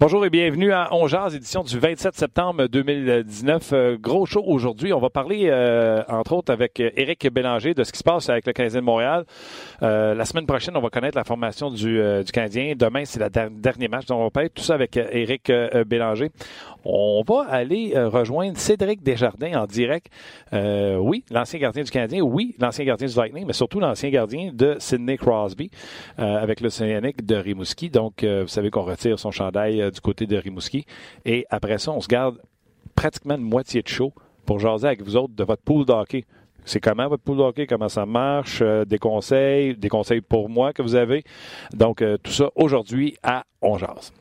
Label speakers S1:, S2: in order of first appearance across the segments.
S1: Bonjour et bienvenue à Ongeaz, édition du 27 septembre 2019. Euh, gros show aujourd'hui. On va parler, euh, entre autres, avec Éric Bélanger de ce qui se passe avec le Canadien de Montréal. Euh, la semaine prochaine, on va connaître la formation du, du Canadien. Demain, c'est le dernier match. Donc, on va parler tout ça avec Éric Bélanger. On va aller rejoindre Cédric Desjardins en direct. oui, l'ancien gardien du Canadien. Oui, l'ancien gardien du Lightning, mais surtout l'ancien gardien de Sidney Crosby avec le Cyanic de Rimouski. Donc, vous savez qu'on retire son chandail du côté de Rimouski. Et après ça, on se garde pratiquement une moitié de show pour jaser avec vous autres de votre pool d'hockey. C'est comment votre pool d'hockey, comment ça marche, euh, des conseils, des conseils pour moi que vous avez. Donc, euh, tout ça aujourd'hui à On Jase.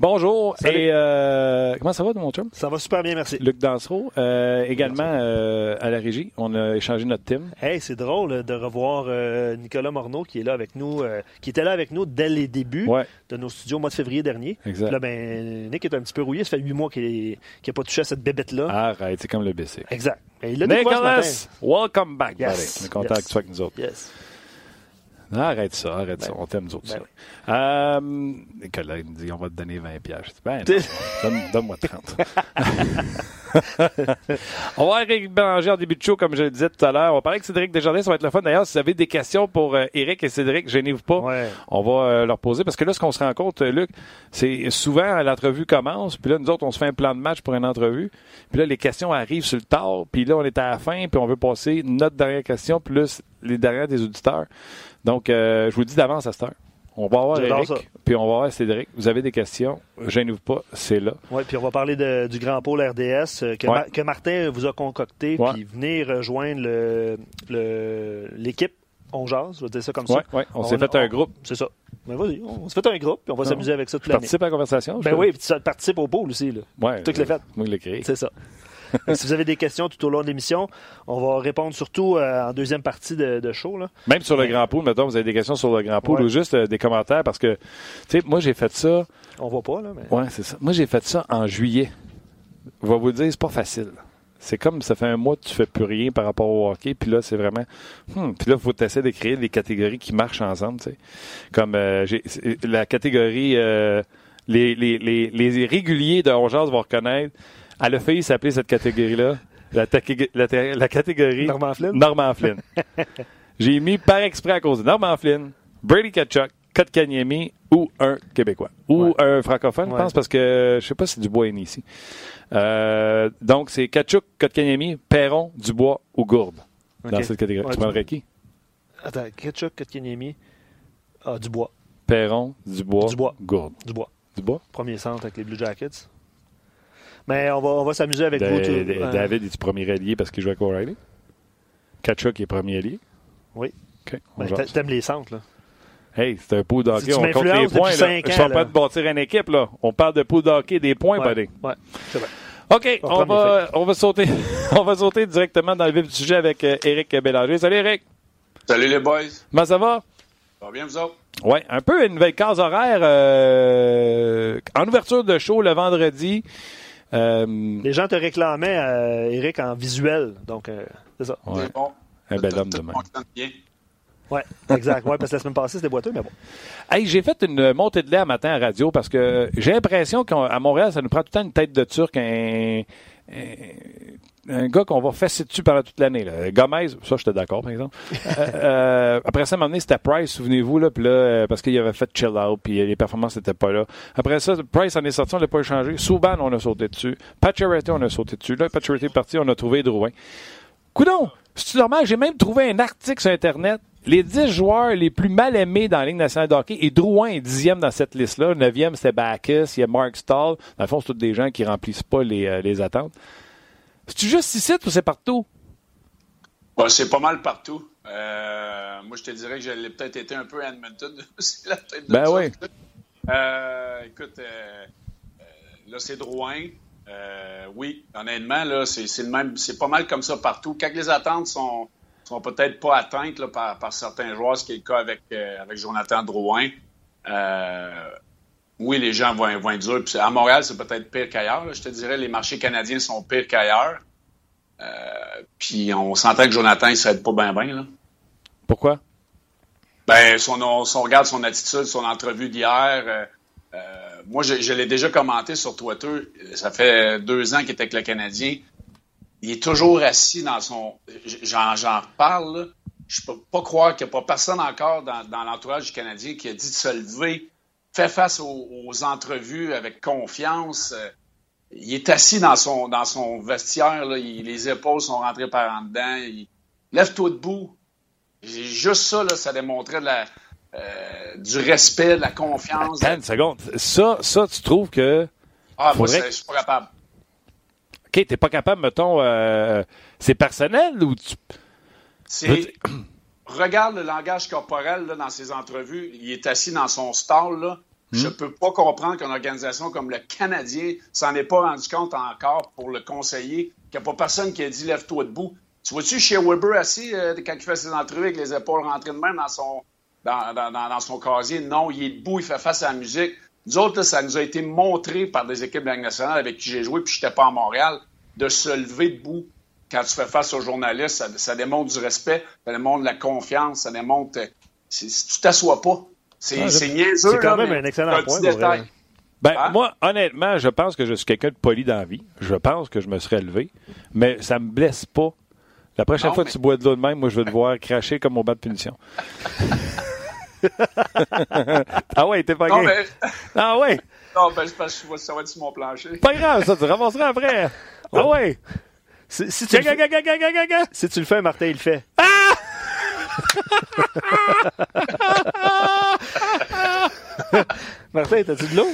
S1: Bonjour. Et euh, comment ça va, mon chum?
S2: Ça va super bien, merci.
S1: Luc Dansereau, euh, également euh, à la régie. On a échangé notre team.
S2: Hey, c'est drôle de revoir Nicolas Morneau qui est là avec nous, qui était là avec nous dès les débuts de nos studios au mois de février dernier.
S1: Exact.
S2: Là, ben, Nick est un petit peu rouillé. Ça fait huit mois qu'il n'a pas touché à cette bébête-là.
S1: Arrête, c'est comme le BC.
S2: Exact.
S1: Et il Nicolas, welcome back.
S2: Yes.
S1: On est content que tu sois avec nous autres.
S2: Yes.
S1: Arrête ça, arrête ça. Ben on t'aime nous autres. Ben euh, Nicolas, il me dit on va te donner 20 pièges. Je dis, ben non, donne-moi 30. on va Eric Bélanger en début de show, comme je le disais tout à l'heure. On va parler avec Cédric Desjardins, ça va être le fun. D'ailleurs, si vous avez des questions pour euh, Eric et Cédric, gênez-vous pas. On va euh, leur poser. Parce que là, ce qu'on se rend compte, euh, Luc, c'est souvent l'entrevue commence, puis là, nous autres, on se fait un plan de match pour une entrevue. Puis là, les questions arrivent sur le tard, puis là, on est à la fin, puis on veut passer notre dernière question plus les dernières des auditeurs. Donc, je vous le dis d'avance à cette heure. On va voir Eric, puis on va voir Cédric. Vous avez des questions, gênez-vous pas, c'est là.
S2: Oui, puis on va parler du grand pôle RDS euh, que, Martin vous a concocté, puis venir rejoindre l'équipe On Jase, je vais dire ça comme ça.
S1: Oui, on, s'est fait un groupe.
S2: C'est ça. Ben vas-y, on s'est fait un groupe, puis on va s'amuser avec ça toute l'année.
S1: Tu participes à la conversation?
S2: Ben oui, puis tu participes au pôle aussi. Là.
S1: Ouais,
S2: Tout le fait.
S1: Moi, je l'ai créé.
S2: C'est ça. si vous avez des questions tout au long de l'émission, on va répondre surtout euh, en deuxième partie de, show. Là.
S1: Même sur le Grand Pool, mettons, vous avez des questions sur le Grand Pool ou juste euh, des commentaires parce que, tu sais, moi, j'ai fait ça.
S2: On voit pas, là. Mais...
S1: Oui, c'est ça. Moi, j'ai fait ça en juillet. Je vais vous dire, c'est pas facile. C'est comme ça fait un mois que tu fais plus rien par rapport au hockey, puis là, c'est vraiment. Hmm, puis là, il faut essayer de créer des catégories qui marchent ensemble. Tu sais. Comme euh, la catégorie. les, les, les, les, réguliers de Ongeance vont reconnaître elle a failli s'appeler cette catégorie-là. La, la, catégorie
S2: Norman Flynn.
S1: Norman Flynn. J'ai mis par exprès à cause de Norman Flynn, Brady Kachuk, Kotkaniemi ou un Québécois. Ou un francophone, je pense, parce que je sais pas si Dubois est né ici. Euh, donc, c'est Kachuk, Kotkaniemi, Perron, Dubois ou Gourde dans cette catégorie. tu prendrais qui?
S2: Attends, Kachuk, Kotkaniemi, ah, Dubois.
S1: Perron, Dubois,
S2: Dubois.
S1: Gourde.
S2: Dubois.
S1: Dubois?
S2: Premier centre avec les Blue Jackets. Mais on va, on va s'amuser avec vous. Tout,
S1: euh, David est-tu premier allié parce qu'il joue avec O'Reilly? Kachuk est premier allié?
S2: Oui.
S1: OK.
S2: Ben, T'aimes les centres, là.
S1: Hey, c'est un pool d'hockey. on compte les points. Là. Ans, je ne parle pas de bâtir une équipe. Là. On parle de pool d'hockey, des points,
S2: ouais, Ouais, c'est vrai.
S1: OK, on, va, on, va sauter, on va sauter directement dans le vif du sujet avec euh, Éric Bélanger. Salut, Éric.
S3: Salut, les boys.
S1: Comment ça va?
S3: Ça va bien, vous autres?
S1: Oui, un peu une nouvelle case horaire. Euh, en ouverture de show le vendredi.
S2: Euh, Les gens te réclamaient, euh, Eric, en visuel. Donc, euh, c'est ça.
S1: Un bel homme demain.
S2: Oui, exact. Ouais, parce que la semaine passée, c'était boiteux, mais bon.
S1: Hey, j'ai fait une montée de lait à matin à radio parce que j'ai l'impression qu'à Montréal, ça nous prend tout le temps une tête de turc, un, un gars qu'on va fesser dessus pendant toute l'année. Gomez, ça, j'étais d'accord, par exemple. Euh, euh, après ça, à un moment donné, c'était Price, souvenez-vous, là, puis là, euh, parce qu'il avait fait chill out, puis les performances n'étaient pas là. Après ça, Price en est sorti, on l'a pas échangé. Souban, on a sauté dessus. Pacioretty, on a sauté dessus. Là, Pacioretty est parti, on a trouvé Drouin. Coudon, c'est normal, j'ai même trouvé un article sur Internet. Les 10 joueurs les plus mal aimés dans la Ligue nationale de hockey, et Drouin est dixième dans cette liste-là. Neuvième, c'était Bacchus, il y a Mark Stahl. Dans le fond, c'est tous des gens qui remplissent pas les, les attentes. C'est-tu juste ici ou c'est partout?
S3: c'est pas mal partout. Euh, moi, je te dirais que j'allais peut-être été un peu à Edmonton.
S1: la tête de ben oui.
S3: Euh, écoute, euh, là, c'est Drouin. oui, honnêtement, là, c'est, le même. C'est pas mal comme ça partout. Quand les attentes sont, sont peut-être pas atteintes là, par, par, certains joueurs, ce qui est le cas avec, avec Jonathan Drouin, oui, les gens vont, vont être durs. à Montréal, c'est peut-être pire qu'ailleurs. Je te dirais, les marchés canadiens sont pires qu'ailleurs. Euh, puis on sentait que Jonathan, il serait pas bien bien.
S1: Pourquoi?
S3: Ben, si on, regarde son attitude, son entrevue d'hier, euh, euh, moi, je, l'ai déjà commenté sur Twitter. Ça fait deux ans qu'il est avec le Canadien. Il est toujours assis dans son. J'en, parle. Je peux pas croire qu'il n'y a pas personne encore dans, dans l'entourage du Canadien qui a dit de se lever fait face aux, entrevues avec confiance. Euh, il est assis dans son, dans son vestiaire, là, les épaules sont rentrées par en dedans. Il, Lève-toi debout. Juste ça, là, ça démontrait la, euh, du respect, de la confiance.
S1: Attends une seconde. Ça, ça, tu trouves que.
S3: Ah, moi, je suis pas capable.
S1: OK, t'es pas capable, mettons, euh, c'est personnel ou tu.
S3: C'est regarde le langage corporel là, dans ses entrevues. Il est assis dans son stall. Là. ne Je hmm? peux pas comprendre qu'une organisation comme le Canadien s'en est pas rendu compte encore pour le conseiller, qu'il n'y a pas personne qui a dit lève-toi debout. Tu vois-tu chez Weber assis euh, quand il fait ses entrevues avec les épaules rentrées de main dans son, dans, dans, dans, son casier? Non, il est debout, il fait face à la musique. Nous autres, ça nous a été montré par des équipes de nationale avec qui j'ai joué, puis je n'étais pas à Montréal, de se lever debout quand tu fais face aux journalistes, ça, démontre du respect, ça démontre de la confiance, ça démontre. Euh, tu t'assois pas. C'est ah, niaiseux.
S2: C'est quand même un excellent point.
S1: Détail. Ben, hein? moi, honnêtement, je pense que je suis quelqu'un de poli dans la vie. Je pense que je me serais levé, mais ça me blesse pas. La prochaine fois que tu bois de l'eau de même, moi, je vais te voir cracher comme au bas de punition. ah ouais, t'es pas non,
S3: mais...
S1: Ah ouais?
S3: Non, ben, je pense que ça va être sur mon plancher.
S1: Pas grave, ça, tu ramasseras après. Ah ouais?
S2: Si, tu le fais, si tu le fais, Martin, il le fait. Ah! Martin, t'as-tu de l'eau?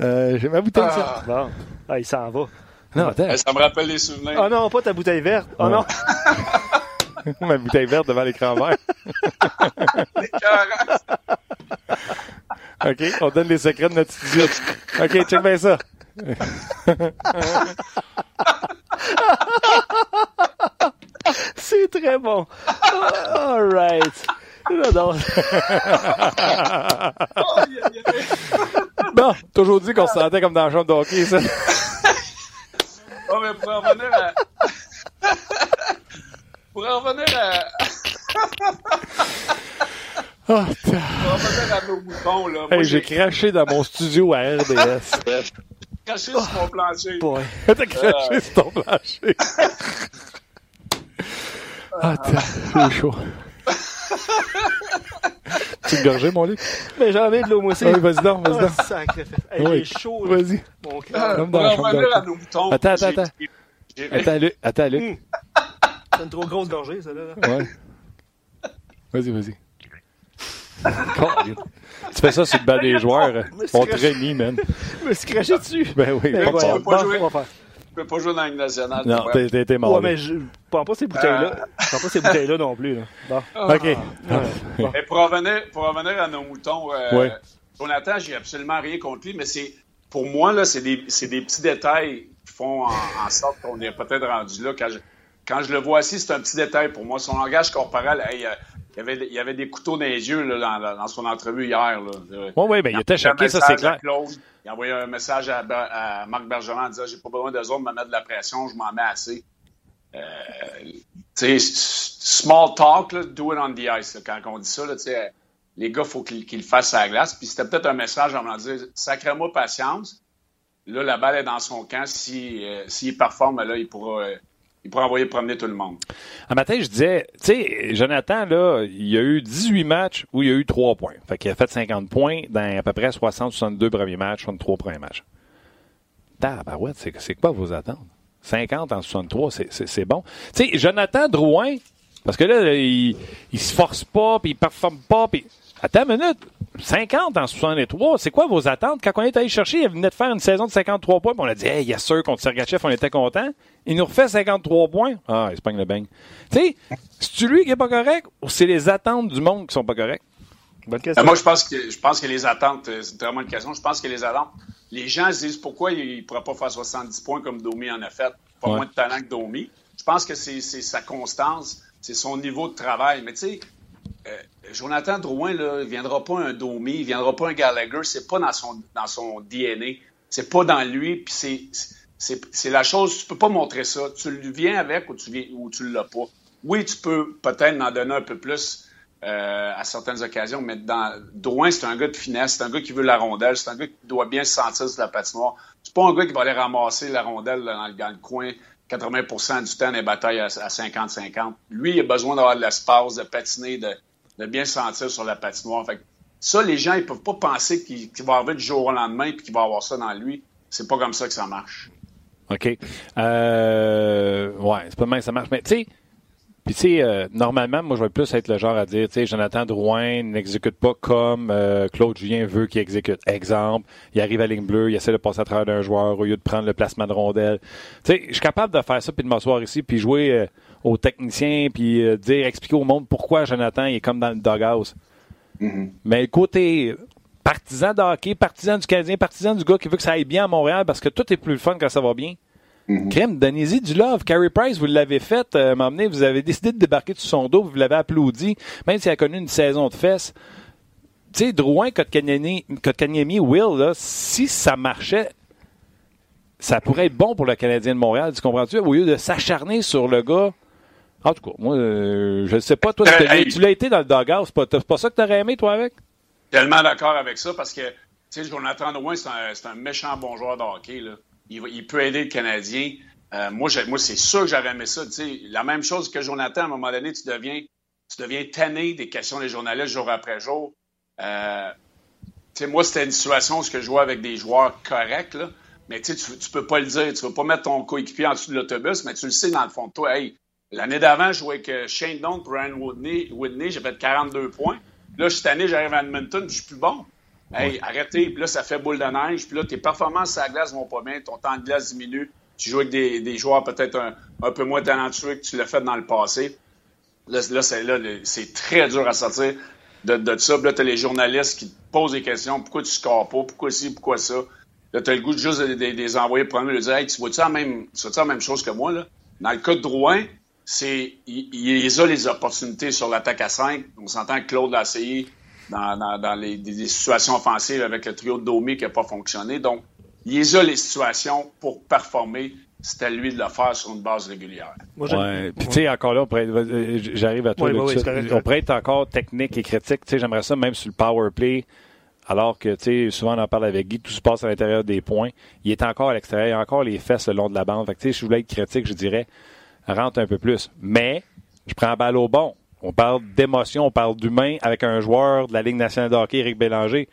S1: Euh, J'ai ma bouteille ah.
S2: Bon. Ah, il s'en va.
S1: Non, attends.
S3: Ça me rappelle les souvenirs.
S2: Oh non, pas ta bouteille verte. Oh non.
S1: ma bouteille verte devant l'écran vert. OK, on donne les secrets de notre studio. OK, check bien ça.
S2: C'est très bon. All right.
S1: bon, toujours dit qu'on se sentait comme dans le champ de hockey, ça.
S3: Oh, mais pour en revenir à. Pour en revenir à.
S1: Oh, pour en revenir à nos moutons, là. Hey, j'ai craché dans mon studio à RDS.
S3: craché sur mon plancher.
S1: Ouais. T'as craché sur ton plancher. ah, c'est chaud. tu te gorgé, mon lit?
S2: Mais j'en ai de l'eau, moi aussi.
S1: Oui, vas-y donc, vas-y donc.
S2: Oh, sacré. Hey, oui. chaud,
S1: Vas-y.
S3: Mon cœur. Comme dans la à nos moutons.
S1: Attends, attends, attends. Attends, Luc. Attends, Luc.
S2: C'est une trop grosse gorgée, ça, là.
S1: Ouais. Vas-y, vas-y. tu fais ça sur le bas des joueurs. On te mis, man.
S2: Je me suis craché dessus.
S1: Ben oui. Ben,
S3: tu peux pas jouer. Tu peux pas jouer dans la nationale.
S1: Non, t'es mort.
S2: Ouais, mais je prends pas ces bouteilles-là. Euh... Je prends pas ces bouteilles-là non plus. Là. Bon.
S1: Ah. OK.
S3: Mais pour revenir, pour revenir à nos moutons, euh, ouais. Jonathan, j'ai absolument rien contre lui, mais c'est pour moi, là, c'est des, des, petits détails qui font en, sorte qu'on est peut-être rendu là. Quand je, quand je le vois assis, c'est un petit détail pour moi. Son langage corporel, hey, euh, il y, avait, il y avait des couteaux dans les yeux là, dans, dans, son entrevue hier. Oui,
S1: oui, ben, il, était choqué, ça c'est clair.
S3: il a envoyé un message à, à Marc Bergeron en disant J'ai pas besoin d'eux autres de me mettre de la pression, je m'en mets assez. Euh, tu sais, small talk, là, do it on the ice. Là, quand on dit ça, là, les gars, il faut qu'ils le fassent à la glace. Puis c'était peut-être un message en me disant Sacrez-moi patience. là, la balle est dans son camp. S'il si, performe, là, il pourra, il pourra envoyer promener tout le monde.
S1: Un matin, je disais, tu sais, Jonathan, là, il y a eu 18 matchs où il y a eu 3 points. Fait qu'il a fait 50 points dans à peu près 60-62 premiers matchs, 63 premiers matchs. Tabarouette, c'est quoi vos attentes? 50 en 63, c'est bon. Tu sais, Jonathan Drouin, parce que là, il, il se force pas, puis il performe pas, puis... Attends une minute. 50 en 63, c'est quoi vos attentes? Quand on est allé chercher, il venait de faire une saison de 53 points, puis on a dit, hey, a sûr, contre Sergachev, on était content. Il nous refait 53 points. Ah, il se le bang. Tu sais, c'est-tu lui qui est pas correct ou c'est les attentes du monde qui sont pas correctes?
S3: Bonne question. moi, je pense que, je pense que les attentes, euh, c'est vraiment une question. Je pense que les attentes, les gens se disent pourquoi il ne pourra pas faire 70 points comme Domi en a fait. Pas moins de talent que Domi. Je pense que c'est sa constance, c'est son niveau de travail. Mais tu sais, Jonathan Drouin, là, il ne viendra pas un Domi, il ne viendra pas un Gallagher, c'est pas dans son, dans son DNA, c'est pas dans lui, puis c'est la chose, tu peux pas montrer ça. Tu le viens avec ou tu viens ou tu l'as pas. Oui, tu peux peut-être en donner un peu plus euh, à certaines occasions, mais dans Drouin, c'est un gars de finesse, c'est un gars qui veut la rondelle, c'est un gars qui doit bien se sentir sur la patinoire. C'est pas un gars qui va aller ramasser la rondelle dans, le, coin 80% du temps des batailles à 50-50. Lui, il a besoin d'avoir de l'espace, de patiner, de, de bien sentir sur la patinoire. Fait ça, les gens, ils peuvent pas penser qu'il va arriver du jour au lendemain et qu'il va avoir ça dans lui. C'est pas comme ça que ça marche.
S1: OK. Euh, ouais, c'est pas mal que ça marche. Mais tu sais, puis, tu sais, euh, normalement, moi, je vais plus être le genre à dire, tu sais, Jonathan Drouin n'exécute pas comme euh, Claude Julien veut qu'il exécute. Exemple, il arrive à ligne bleue, il essaie de passer à travers d'un joueur au lieu de prendre le placement de rondelle. Tu sais, je suis capable de faire ça puis de m'asseoir ici puis jouer aux techniciens puis euh, dire, expliquer au monde pourquoi Jonathan est comme dans le doghouse. Mm-hmm. Mais côté partisan de hockey, partisan du Canadien, partisan du gars qui veut que ça aille bien à Montréal parce que tout est plus fun quand ça va bien. Mm-hmm. Crème, donnez-y du love. Carey Price, vous l'avez fait, euh, m'emmener, vous avez décidé de débarquer sur son dos, vous l'avez applaudi, même s'il a connu une saison de fesses. Tu sais, Drouin, Kotkaniemi, Will, là, si ça marchait, ça pourrait être bon pour le Canadien de Montréal, tu comprends-tu? Au lieu de s'acharner sur le gars en tout cas, moi, euh, je ne sais pas, toi, tu l'as été dans le doghouse. C'est pas, pas ça que tu aurais aimé, toi, avec?
S3: Tellement d'accord avec ça parce que, tu sais, Jonathan Drouin, c'est un, un, méchant bon joueur de hockey. Là. Il, peut aider le Canadien. Euh, moi, moi c'est sûr que j'aurais aimé ça. sais, la même chose que Jonathan, à un moment donné, tu deviens, tu deviens tanné des questions des journalistes jour après jour. Euh, sais, moi, c'était une situation où je jouais avec des joueurs corrects, là, mais tu ne peux pas le dire. Tu ne peux pas mettre ton coéquipier en dessous de l'autobus, mais tu le sais dans le fond de toi. Hey, L'année d'avant, je jouais avec Shane Doan pour Ryan Whitney. j'ai fait 42 points. Là, cette année, j'arrive à Edmonton, je suis plus bon. Hey, arrêtez. Puis là, ça fait boule de neige. Puis là, tes performances à la glace vont pas bien. Ton temps de glace diminue. Tu joues avec des, joueurs peut-être un, peu moins talentueux que tu l'as fait dans le passé. Là, c'est, très dur à sortir de, de ça. Puis là, tu as les journalistes qui te posent des questions. Pourquoi tu scores pas? Pourquoi ci? Pourquoi ça? Là, tu as le goût de juste des, des, envoyer pour de dire Hey, tu vois-tu la même, la même chose que moi? Là? Dans le cas de Drouin, c'est il, il, a les opportunités sur l'attaque à 5. On s'entend que Claude l'a essayé dans, dans, les, des, situations offensives avec le trio de Domi qui n'a pas fonctionné. Donc, il a les situations pour performer. C'était à lui de le faire sur une base régulière.
S1: Ouais. Puis, tu sais, encore là, j'arrive à toi. on pourrait être encore technique et critique. Tu sais, j'aimerais ça même sur le power play. Alors que, tu sais, souvent on en parle avec Guy, tout se passe à l'intérieur des points. Il est encore à l'extérieur, il a encore les fesses le long de la bande. Fait que, tu sais, si je voulais être critique, je dirais, rentre un peu plus. Mais je prends balle au bon. On parle d'émotion, on parle d'humain avec un joueur de la Ligue nationale de hockey, Eric Bélanger.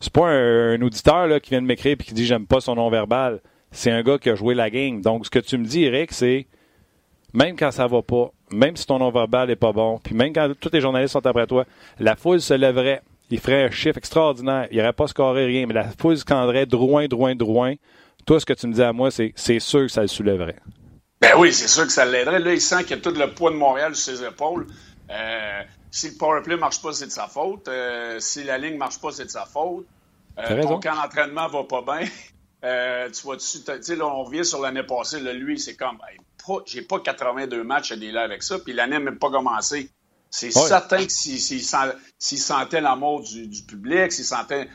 S1: C'est pas un, auditeur qui vient de m'écrire et qui dit j'aime pas son nom verbal. C'est un gars qui a joué la game. Donc, ce que tu me dis, Eric, c'est même quand ça va pas, même si ton nom verbal est pas bon, puis même quand tous les journalistes sont après toi, la foule se lèverait. Il ferait un chiffre extraordinaire. Il aurait pas scoré rien, mais la foule se candrait droin, droin, droin. Toi, ce que tu me dis à moi, c'est c'est sûr que ça le soulèverait.
S3: Ben oui, c'est sûr que ça l'aiderait. Là, il sent qu'il a tout le poids de Montréal sur ses épaules. Euh, si le powerplay ne marche pas, c'est de sa faute. Euh, si la ligne ne marche pas, c'est de sa faute. Euh, ton camp d'entraînement va pas bien. Euh, tu vois, tu sais, là, on revient sur l'année passée. Là, lui, c'est comme, j'ai pas 82 matchs à délai avec ça, puis l'année n'a même pas commencé. C'est certain que s'il sentait l'amour du, du, public, s'il sentait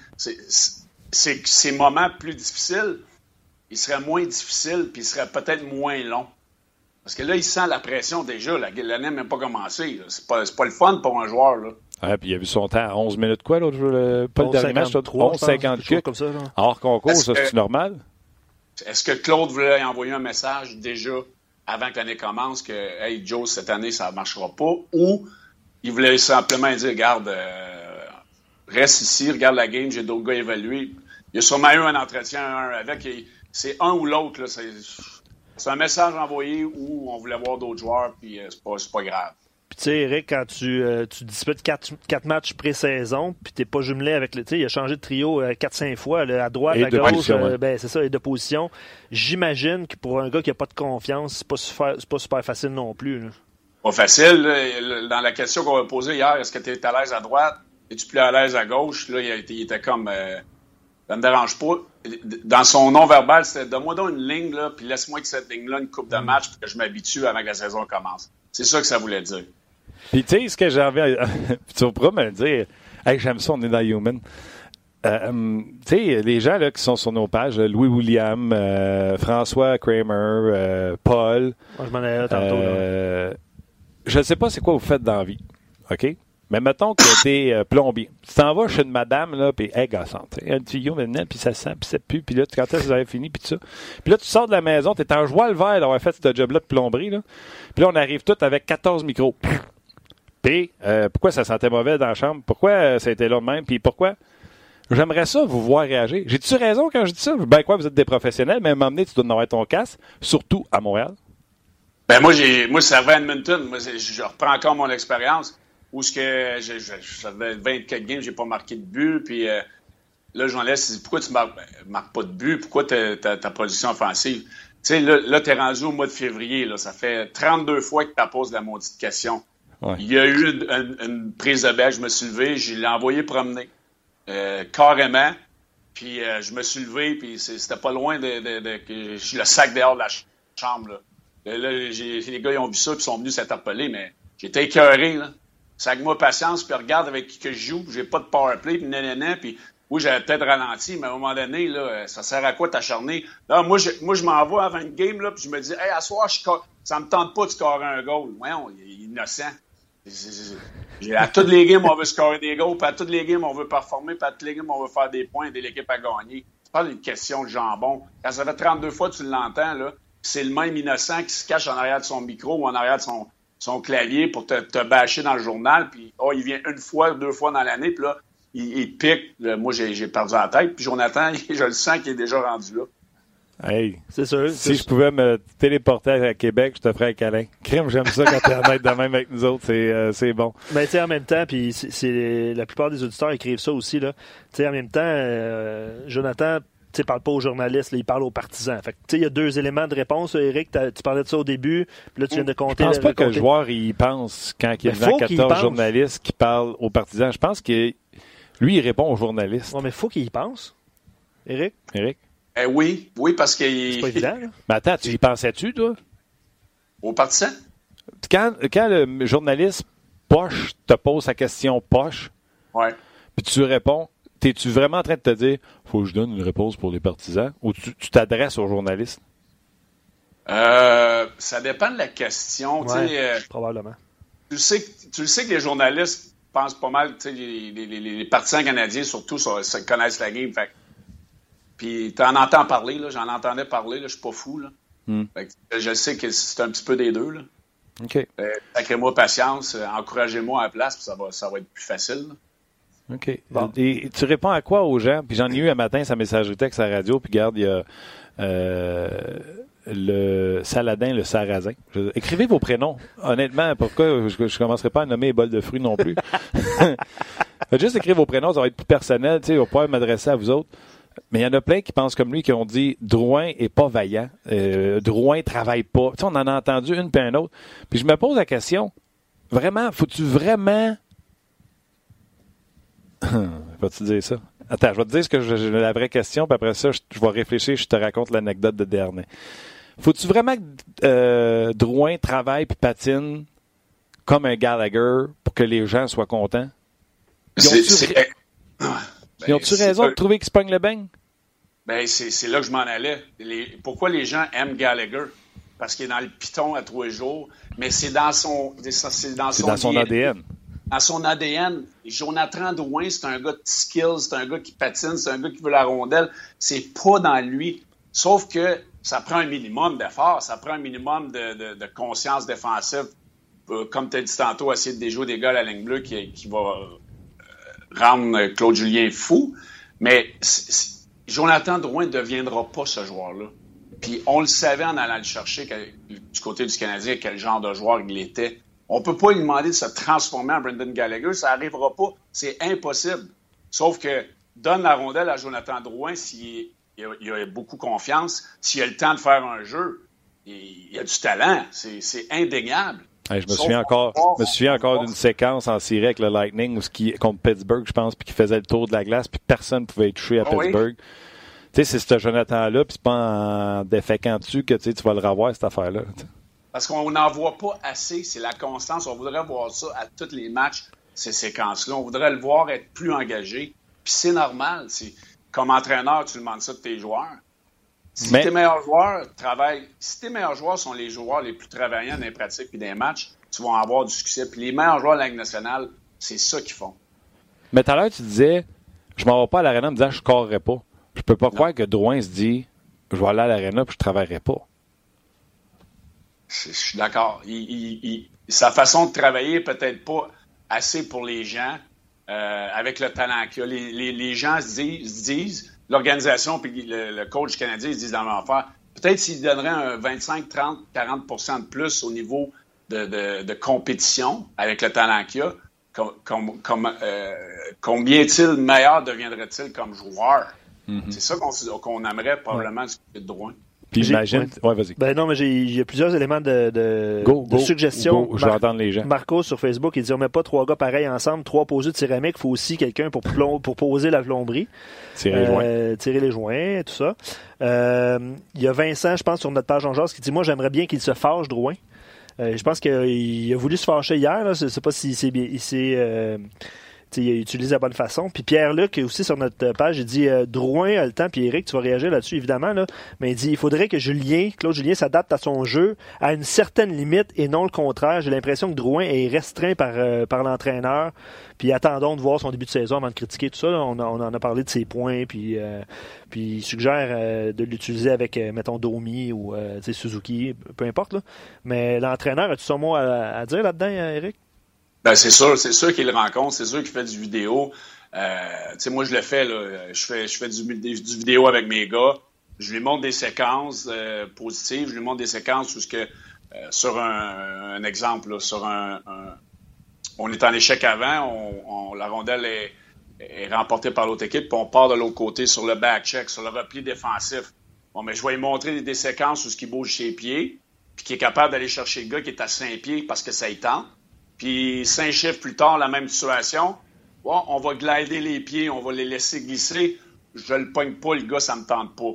S3: ces moments plus difficiles, il serait moins difficile, puis il serait peut-être moins long. Parce que là, il sent la pression déjà. L'année n'a même pas commencé. C'est pas, pas le fun pour un joueur. Là.
S1: Ouais, puis il a vu son temps à 11 minutes quoi, l'autre Pas le dernier match, 11-50 comme ça. Hors concours, ça, c'est normal?
S3: Est-ce que Claude voulait envoyer un message déjà avant que l'année commence que, hey, Joe, cette année, ça ne marchera pas? Ou il voulait simplement dire, regarde, euh, reste ici, regarde la game, j'ai d'autres gars évalués. Il y a sûrement eu un entretien un avec. C'est un ou l'autre. C'est un message envoyé où on voulait voir d'autres joueurs, puis euh, c'est pas, pas grave.
S2: Puis tu sais, Eric, quand tu, euh, tu disputes quatre, quatre matchs pré-saison, puis t'es pas jumelé avec le. Tu sais, il a changé de trio euh, quatre, cinq fois, à droite, à gauche. ben, c'est ça, et de position. J'imagine que pour un gars qui a pas de confiance, c'est pas super, pas super facile non plus.
S3: Pas facile. Dans la question qu'on m'a posée hier, est-ce que tu es à l'aise à droite? Es-tu plus à l'aise à gauche? Là, il, était comme ça me dérange pas. Dans son non-verbal, c'était donne-moi donc une ligne, là, puis laisse-moi que cette ligne-là, une coupe de mm. match, pour que je m'habitue avant que la saison commence. C'est ça que ça voulait dire.
S1: Puis tu sais, ce que j'ai envie, tu vas me le dire, hey, j'aime ça, on est dans Human. Euh, tu sais, les gens là, qui sont sur nos pages, Louis William, euh, François Kramer, euh, Paul.
S2: Moi, je m'en ai tantôt.
S1: Je ne sais pas c'est quoi vous faites dans la vie, OK? Mais mettons que t'es euh, plombier. Tu t'en vas chez une madame, là, puis elle gossante. Un tuyau maintenant, puis ça sent, puis ça pue, puis là, quand est-ce que fini, puis tout ça. Puis là, tu sors de la maison, t'es en joie le vert d'avoir fait ce job-là de plomberie, là. Puis là, on arrive tous avec 14 micros. Puis, euh, pourquoi ça sentait mauvais dans la chambre? Pourquoi euh, ça a été là de même? Puis pourquoi? J'aimerais ça vous voir réagir. J'ai-tu raison quand je dis ça? Ben quoi, vous êtes des professionnels, mais à un moment donné, tu dois en avoir ton casque, surtout à Montréal.
S3: Ben moi, j'ai, moi, ça à Edmonton. Moi, je reprends encore mon expérience où ce que j'avais 24 games, j'ai pas marqué de but, puis euh, là, j'en laisse, pourquoi tu marques, marques pas de but, pourquoi ta, ta, position offensive? Tu sais, là, là tu es rendu au mois de février, là, ça fait 32 fois que tu poses la modification. Il y a eu une, prise de baie, je me suis levé, je l'ai envoyé promener, euh, carrément, puis euh, je me suis levé, puis c'était pas loin de, de, de, le sac dehors de la chambre. Là, là les gars ils ont vu ça, puis sont venus s'interpeller, mais j'étais écœuré, là avec moi patience, puis regarde avec qui que je joue, j'ai pas de power play, puis nanana, puis oui, j'avais peut-être ralenti, mais à un moment donné, là, ça sert à quoi t'acharner? Là, moi, je, moi, je m'envoie avant une game, là, puis je me dis, hey, à soir, je, ça me tente pas de scorer un goal. Voyons, il est innocent. À toutes les games, on veut scorer des goals, puis à toutes les games, on veut performer, puis à toutes les games, on veut faire des points, aider l'équipe à gagner. C'est pas une question de jambon. Quand ça fait 32 fois que tu l'entends, là, c'est le même innocent qui se cache en arrière de son micro ou en arrière de son, son clavier pour te, te bâcher dans le journal, puis oh, il vient une fois, deux fois dans l'année, puis là, il, pique. moi, j'ai perdu la tête, puis Jonathan, je le sens qu'il est déjà rendu là.
S1: Hey, c'est sûr. Si je pouvais me téléporter à Québec, je te ferais un câlin. Crime, j'aime ça quand t'es honnête de même avec nous autres, c'est euh, c'est bon.
S2: Mais tu sais, en même temps, puis c'est la plupart des auditeurs écrivent ça aussi là. Tu sais, en même temps, euh, Jonathan ne parle pas aux journalistes, il parle aux partisans. Fait il y a deux éléments de réponse. Eric, tu parlais de ça au début, puis là, tu viens de compter.
S1: Je pense pas que le joueur, il pense, quand il y a 14 journalistes qui parlent aux partisans, je pense que lui, il répond aux journalistes.
S2: Non, mais il faut qu'il y pense. Eric?
S1: Eric?
S3: Eh oui, oui, parce que...
S2: C'est pas évident,
S1: Mais attends, tu y pensais-tu, toi?
S3: Aux partisans?
S1: Quand, quand le journaliste poche te pose sa question poche,
S3: ouais.
S1: puis tu réponds, T'es-tu vraiment en train de te dire, faut que je donne une réponse pour les partisans, ou tu t'adresses aux journalistes?
S3: Euh, ça dépend de la question.
S2: Euh, probablement.
S3: Tu sais, tu sais que les journalistes pensent pas mal, les, les, les, partisans canadiens surtout ça, connaissent la game. Fait, puis tu en entends parler, j'en entendais parler, je suis pas fou. Là. Hmm. je sais que c'est un petit peu des deux. Là.
S1: OK.
S3: Euh, moi patience, euh, encouragez-moi à la place, puis ça va, ça va être plus facile.
S1: OK. Et tu réponds à quoi aux gens? Puis j'en ai eu un matin sa messagerie texte à la radio, puis garde, il y a euh, le Saladin, le Sarrasin. écrivez vos prénoms. Honnêtement, pourquoi je ne commencerai pas à nommer les bols de fruits non plus? Juste écrire vos prénoms, ça va être plus personnel, tu sais, on va pouvoir m'adresser à vous autres. Mais il y en a plein qui pensent comme lui, qui ont dit Drouin est pas vaillant, euh, Drouin travaille pas. Tu sais, on en a entendu une puis un autre. Puis je me pose la question, vraiment, faut-tu vraiment Vas-tu dire ça? Attends, je vais te dire ce que la vraie question, puis après ça, je, vais réfléchir, je te raconte l'anecdote de dernier. Faut-tu vraiment que euh, Drouin travaille puis patine comme un Gallagher pour que les gens soient contents? Ils ont-tu ben, raison de trouver qu'il se le beigne?
S3: Ben, c'est là que je m'en allais. pourquoi les gens aiment Gallagher? Parce qu'il est dans le piton à trois jours, mais c'est dans son,
S1: c'est dans son, dans son ADN.
S3: Dans son ADN, Jonathan Drouin, c'est un gars de skills, c'est un gars qui patine, c'est un gars qui veut la rondelle. C'est pas dans lui. Sauf que ça prend un minimum d'effort, ça prend un minimum de, conscience défensive. Euh, comme tu as dit tantôt, essayer de déjouer des gars à la ligne bleue qui, va euh, rendre Claude Julien fou. Mais Jonathan Drouin ne deviendra pas ce joueur-là. Puis on le savait en allant le chercher du côté du Canadien quel genre de joueur il était. On ne peut pas lui demander de se transformer en Brendan Gallagher. Ça n'arrivera pas. C'est impossible. Sauf que donne la rondelle à Jonathan Drouin s'il a, beaucoup confiance, s'il a le temps de faire un jeu. Il, a du talent. C'est indéniable.
S1: je me souviens encore, me souviens encore d'une séquence en série avec le Lightning qui, contre Pittsburgh, je pense, puis qui faisait le tour de la glace, puis personne ne pouvait être touché à ah Pittsburgh. Tu sais, c'est ce Jonathan-là, puis c'est pas en déféquant dessus que tu vas le revoir, cette affaire-là.
S3: Parce qu'on n'en voit pas assez, c'est la constance. On voudrait voir ça à tous les matchs, ces séquences-là. On voudrait le voir être plus engagé. Puis c'est normal. Comme entraîneur, tu demandes ça de tes joueurs. Si tes meilleurs joueurs travaillent, si tes meilleurs joueurs sont les joueurs les plus travaillants dans les pratiques et dans les matchs, tu vas avoir du succès. Puis les meilleurs joueurs de la Ligue nationale, c'est ça qu'ils font.
S1: Mais tout à l'heure, tu disais, je m'en vais pas à l'aréna en me disant, je ne correrai pas. Je peux pas croire que Drouin se dit, je vais aller à l'aréna puis je travaillerai pas.
S3: Je, suis d'accord. sa façon de travailler peut-être pas assez pour les gens euh, avec le talent qu'il a. Les, gens se disent, l'organisation puis le, coach canadien se disent dans leur affaire, peut-être s'il donnerait un 25, 30, 40% de plus au niveau de, compétition avec le talent qu'il a, euh, combien il meilleur deviendrait-il comme joueur? Mm-hmm. C'est ça qu'on aimerait probablement du de droit.
S1: Puis j'imagine. Ouais, vas-y.
S2: Ben non, mais il y a plusieurs éléments de, de, de suggestions.
S1: je vais entendre les gens.
S2: Marco sur Facebook, il dit on met pas trois gars pareils ensemble, trois posés de céramique, il faut aussi quelqu'un pour, pour poser la plomberie.
S1: Tirer les joints.
S2: Euh, tirer les joints, tout ça. Euh, il y a Vincent, je pense, sur notre page en qui dit Moi, j'aimerais bien qu'il se fâche, Drouin. Euh, je pense qu'il a voulu se fâcher hier. Je ne sais pas si c'est bien il utilise la bonne façon. Puis Pierre-Luc, aussi sur notre page, il dit euh, Drouin a le temps, puis Eric, tu vas réagir là-dessus, évidemment, là, mais il dit il faudrait que Julien, Claude Julien, s'adapte à son jeu à une certaine limite et non le contraire. J'ai l'impression que Drouin est restreint par, euh, par l'entraîneur. Puis attendons de voir son début de saison avant de critiquer tout ça. On, on, en a parlé de ses points, puis, euh, puis il suggère de l'utiliser avec, mettons, Domi ou Suzuki, peu importe. Là. Mais l'entraîneur, as-tu son mot à dire là-dedans, Eric?
S3: Ben, c'est sûr, c'est sûr qu'il rencontre, c'est sûr qu'il fait du vidéo. Euh, moi, je le fais. Je fais, du, vidéo avec mes gars. Je lui montre des séquences euh, positives, je lui montre des séquences où que, euh, sur un, exemple, sur un, on est en échec avant, la rondelle est, remportée par l'autre équipe, puis on part de l'autre côté sur le back check, sur le repli défensif. Mais je vais lui montrer des, séquences où ce qui bouge ses pieds, puis qui est capable d'aller chercher le gars qui est à 5 pieds parce que ça y tente. Puis cinq chiffres plus tard, la même situation. on va glider les pieds, on va les laisser glisser. Je le pogne pas, le gars, ça me tente pas.